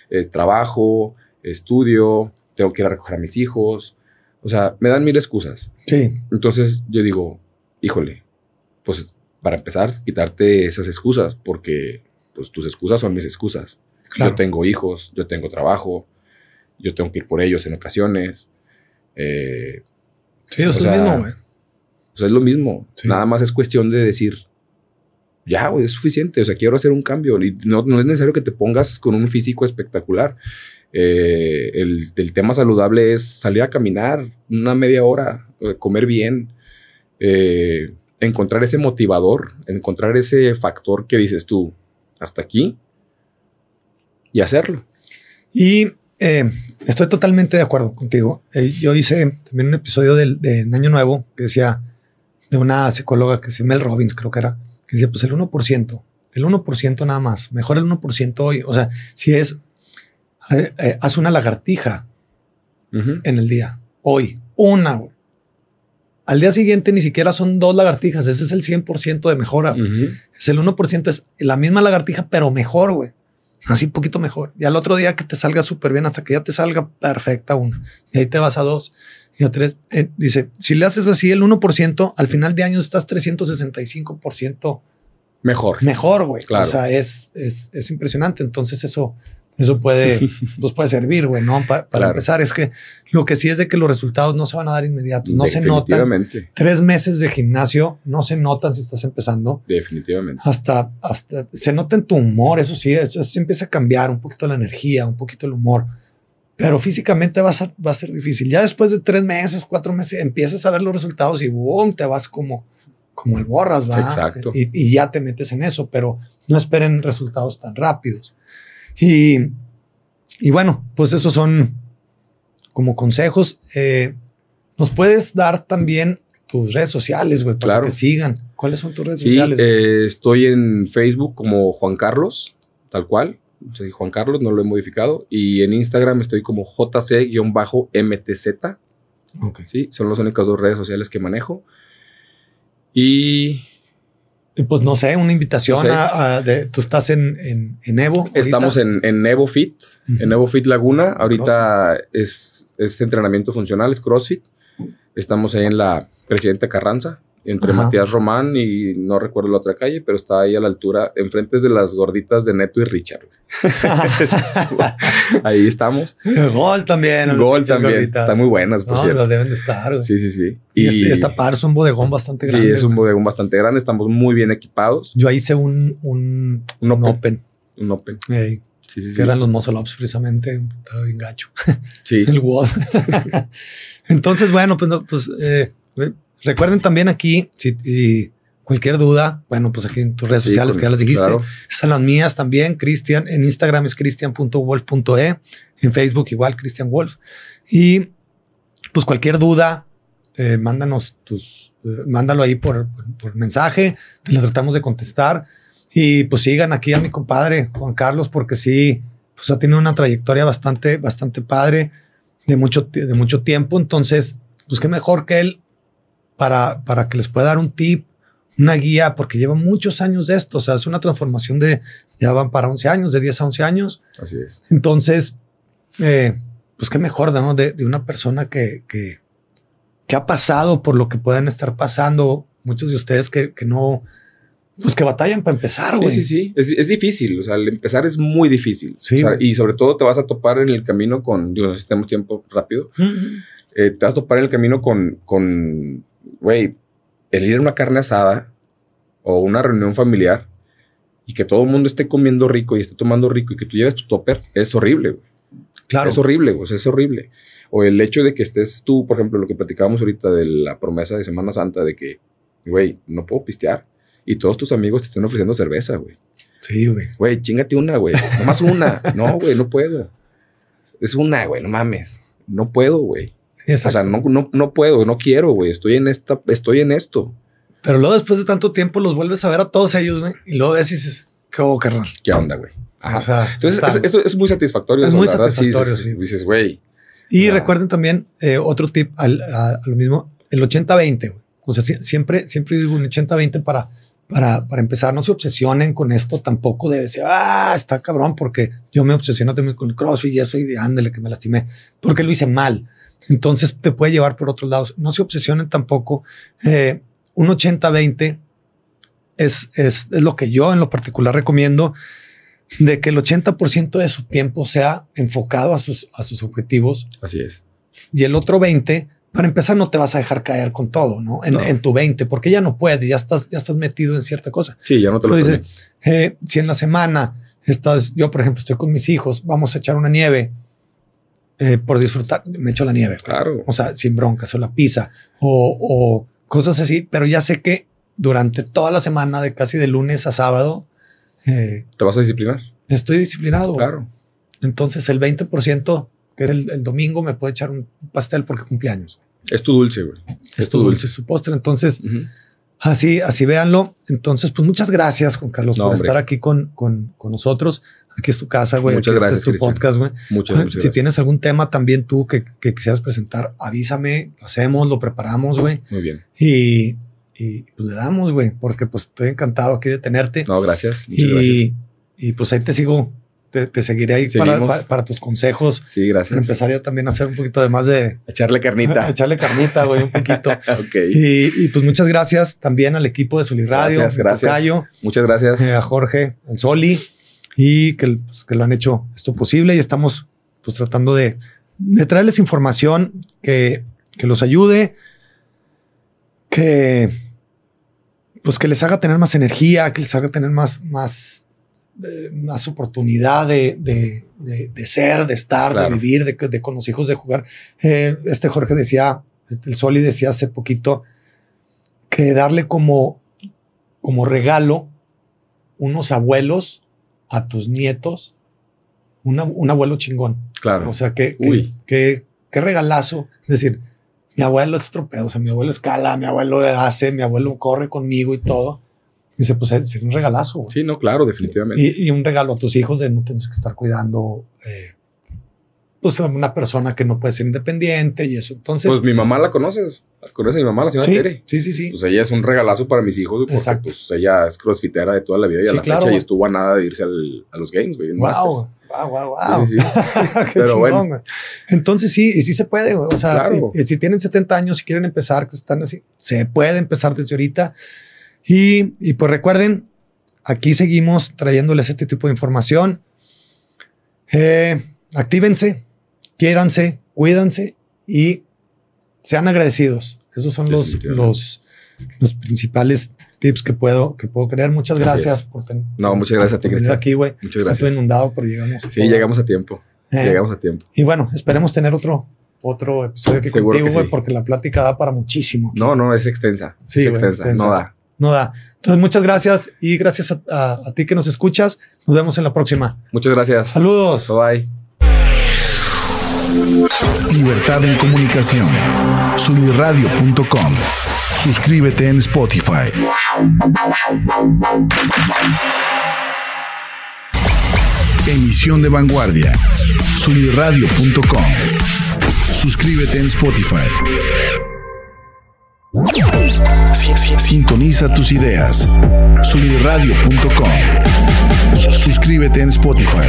eh, trabajo, estudio, tengo que ir a recoger a mis hijos. O sea, me dan mil excusas. Sí, Entonces yo digo, híjole, pues para empezar, quitarte esas excusas, porque pues tus excusas son mis excusas. claro. Yo tengo hijos, yo tengo trabajo, yo tengo que ir por ellos en ocasiones. Eh, Sí, es sea, lo mismo, güey. o sea, es lo mismo. Sí. Nada más es cuestión de decir, ya, güey, es suficiente. O sea, quiero hacer un cambio. Y no, no es necesario que te pongas con un físico espectacular. Eh, el, el tema saludable es salir a caminar una media hora, eh, comer bien, eh, encontrar ese motivador, encontrar ese factor que dices tú, hasta aquí, y hacerlo. Y eh, estoy totalmente de acuerdo contigo. Eh, yo hice también un episodio del, de Año Nuevo que decía de una psicóloga que se llama Mel Robbins, creo que era, que decía, pues el 1%, el 1% nada más, mejor el 1% hoy. O sea, si es, eh, haz una lagartija en el día, hoy, una. Al día siguiente ni siquiera son dos lagartijas, ese es el 100% de mejora. Es el 1%, es la misma lagartija, pero mejor, güey. Así un poquito mejor. Y al otro día que te salga súper bien, hasta que ya te salga perfecta una. Y ahí te vas a dos y a tres. Eh, dice, si le haces así el 1%, al final de año estás 365% Mejor. mejor, güey. Claro. O sea, es, es, es impresionante. Entonces eso, eso puede, pues puede servir, güey, ¿no? Pa- para Claro. empezar, es que lo que sí es de que los resultados no se van a dar inmediatos. No se notan. Tres meses de gimnasio no se notan si estás empezando Definitivamente. hasta, hasta se nota en tu humor, eso sí, eso, sí empieza a cambiar un poquito la energía, un poquito el humor, pero físicamente va a ser, va a ser difícil. Ya después de tres meses, cuatro meses, empiezas a ver los resultados y boom, te vas como, como el borras, va. Exacto. Y, y ya te metes en eso, pero no esperen resultados tan rápidos. Y, y bueno, pues esos son como consejos. Eh, Nos puedes dar también tus redes sociales, güey, para Claro. que te sigan. ¿Cuáles son tus redes Sí, sociales? eh, estoy en Facebook como Juan Carlos, tal cual. Soy Juan Carlos, no lo he modificado. Y en Instagram estoy como JC-MTZ. Ok. Sí, son las únicas dos redes sociales que manejo. Y pues no sé, una invitación No sé. a, a- de, tú estás en, en, en Evo. ahorita. estamos en, en Evo Fit, en Evo Fit Laguna. Ahorita es, es entrenamiento funcional, es CrossFit. Estamos ahí en la Presidenta Carranza, entre Ajá. Matías Román y no recuerdo la otra calle, pero está ahí a la altura, enfrente de las gorditas de Neto y Richard. ahí estamos. Gol también. Gol también. gorditas. Están muy buenas, por No, cierto. las deben de estar. güey. Sí, sí, sí. Y, este- y está padre, es un bodegón bastante Sí, grande. es un bodegón bastante grande. Estamos muy bien equipados. Yo hice un, un, Un un open. Un open. ey, Sí, sí, que sí. eran los muscle ups precisamente. Estaba bien gacho. Sí. El WOD. Entonces, bueno, pues, no, pues eh, recuerden también aquí, si y cualquier duda, bueno, pues aquí en tus redes Sí, sociales con- que ya las dijiste, claro. están las mías también, Cristian, en Instagram es cristian.wolf.e, en Facebook igual, Cristian Wolf. Y pues cualquier duda, eh, mándanos tus, eh, mándalo ahí por, por, por mensaje, te lo tratamos de contestar. Y pues sigan aquí a mi compadre Juan Carlos, porque sí, pues ha tenido una trayectoria bastante, bastante padre de mucho, de mucho tiempo. Entonces, pues qué mejor que él para, para que les pueda dar un tip, una guía, porque lleva muchos años de esto. O sea, es una transformación de, ya van para 11 años, de 10 a 11 años. Así es. Entonces, eh, pues qué mejor, ¿no? De, de una persona que, que, que ha pasado por lo que pueden estar pasando. Muchos de ustedes que, que no, pues que batallan para empezar, Sí, güey. sí, sí. Es, es difícil. O sea, el empezar es muy difícil. Sí, O sea, güey. y sobre todo te vas a topar en el camino con, digo, si tenemos tiempo rápido, eh, te vas a topar en el camino con, con, güey, el ir a una carne asada o una reunión familiar y que todo el mundo esté comiendo rico y esté tomando rico y que tú lleves tu topper, es horrible, güey. Claro. Es horrible, güey, es horrible. O el hecho de que estés tú, por ejemplo, lo que platicábamos ahorita de la promesa de Semana Santa, de que, güey, no puedo pistear y todos tus amigos te estén ofreciendo cerveza, güey. Sí, güey. Güey, chingate una, güey. Nomás una. No, güey, no puedo. Es una, güey, no mames. No puedo, güey. Sí, O sea, exacto. no, no, no puedo, no quiero, güey. Estoy en esta, estoy en esto. Pero luego después de tanto tiempo los vuelves a ver a todos ellos, güey. Y luego ves y dices, qué hubo, carnal. ¿Qué onda, güey? Ajá. O sea, Entonces, es- esto es muy satisfactorio. Es eso, muy la verdad, satisfactorio, dices, sí. Dices, güey, Y No. recuerden también eh, otro tip al, a, a lo mismo, el 80-20. güey. O sea, sie- siempre, siempre digo un 80-20 para, para, para empezar. No se obsesionen con esto tampoco de decir, ah, está cabrón, porque yo me obsesiono también con el crossfit y eso y de ándale que me lastimé, porque lo hice mal. Entonces te puede llevar por otros lados. No se obsesionen tampoco. Eh, un 80-20 es, es, es lo que yo en lo particular recomiendo de que el 80% de su tiempo sea enfocado a sus, a sus objetivos así es. y el otro 20, para empezar, no te vas a dejar caer con todo, ¿no? En, No. en tu 20, porque ya no puedes, ya estás, ya estás metido en cierta cosa. Sí, ya no te lo Pero dice, permito. eh, si en la semana estás, yo por ejemplo, estoy con mis hijos, vamos a echar una nieve eh, por disfrutar, me echo la nieve. Claro. O sea, sin broncas o la pizza o, o cosas así, pero ya sé que durante toda la semana, de casi de lunes a sábado, eh, Te vas a disciplinar. estoy disciplinado. Claro. Entonces el 20%, que es el, el domingo, me puede echar un pastel porque cumpleaños. Es tu dulce, güey. Es tu dulce, su postre. Entonces. Así, así véanlo. Entonces, pues muchas gracias, Juan Carlos, No, por hombre. estar aquí con, con, con nosotros. Aquí es tu casa, güey. Muchas Aquí este gracias, es tu Cristian. podcast, güey. Muchas, muchas Si gracias. tienes algún tema también tú que, que quisieras presentar, avísame, lo hacemos, lo preparamos, güey. Muy bien. Y, y pues le damos, güey, porque pues estoy encantado aquí de tenerte. No, gracias. Muchas gracias. y, y pues ahí te sigo, te, te seguiré ahí para, Seguimos. para, para tus consejos. Sí, gracias. Para empezar ya también a hacer un poquito de más de Echarle carnita. echarle carnita, güey, un poquito. ok. Y, y, pues muchas gracias también al equipo de Soliradio, Gracias, a gracias. Tocayo, Muchas gracias. eh, a Jorge, al Soli, y que, pues, que lo han hecho esto posible. Y estamos pues tratando de, de traerles información que, que los ayude, que pues que les haga tener más energía, que les haga tener más, más, eh, más oportunidad de, de, de- de ser, de estar, Claro. de vivir, de, con los hijos, de jugar. Eh, este Jorge decía, el Soli decía hace poquito que darle como, como regalo unos abuelos a tus nietos, una- un abuelo chingón. Claro. O sea, que, que, que- qué regalazo. Es decir, Mi abuelo es otro pedo. O sea, mi abuelo escala, mi abuelo hace, mi abuelo corre conmigo y todo. Dice, pues es un regalazo. güey. Sí, no, claro, definitivamente. Y, y un regalo a tus hijos de no tienes que estar cuidando eh, pues a una persona que no puede ser independiente y eso. Entonces, pues mi mamá la conoces. La conoce mi mamá, la señora sí, Tere. sí, sí, sí. Pues ella es un regalazo para mis hijos, porque Exacto. pues ella es crossfitera de toda la vida y a Sí, la claro, fecha y estuvo a nada de irse al- a los games, güey, wow, wow, wow, wow. Sí, sí, sí. Qué Pero chingón, bueno. güey. Entonces sí, y sí se puede. güey. O sea, Claro. y- y si tienen 70 años y quieren empezar, que están así, se puede empezar desde ahorita. Y, y pues recuerden, aquí seguimos trayéndoles este tipo de información. Eh, actívense, quiéranse, cuídanse y sean agradecidos. Esos son los, los, los principales tips que puedo, que puedo crear. Muchas gracias por, No, muchas gracias a ti, Cristian. aquí, güey. Muchas gracias. inundado, pero llegamos. a Sí, todo. llegamos a tiempo. Eh, Llegamos a tiempo. y bueno, esperemos tener otro, otro episodio aquí Seguro contigo, que güey, sí. porque la plática da para muchísimo. No, no, es extensa. Sí, es extensa. extensa. No da. No da. Entonces, muchas gracias y gracias a, a- a ti que nos escuchas. Nos vemos en la próxima. Muchas gracias. Saludos. Bye. Libertad en comunicación. Sunirradio.com. Suscríbete en Spotify. Emisión de vanguardia. Sunirradio.com. Suscríbete en Spotify. Si- si- Sintoniza tus ideas. Sunirradio.com. Suscríbete en Spotify.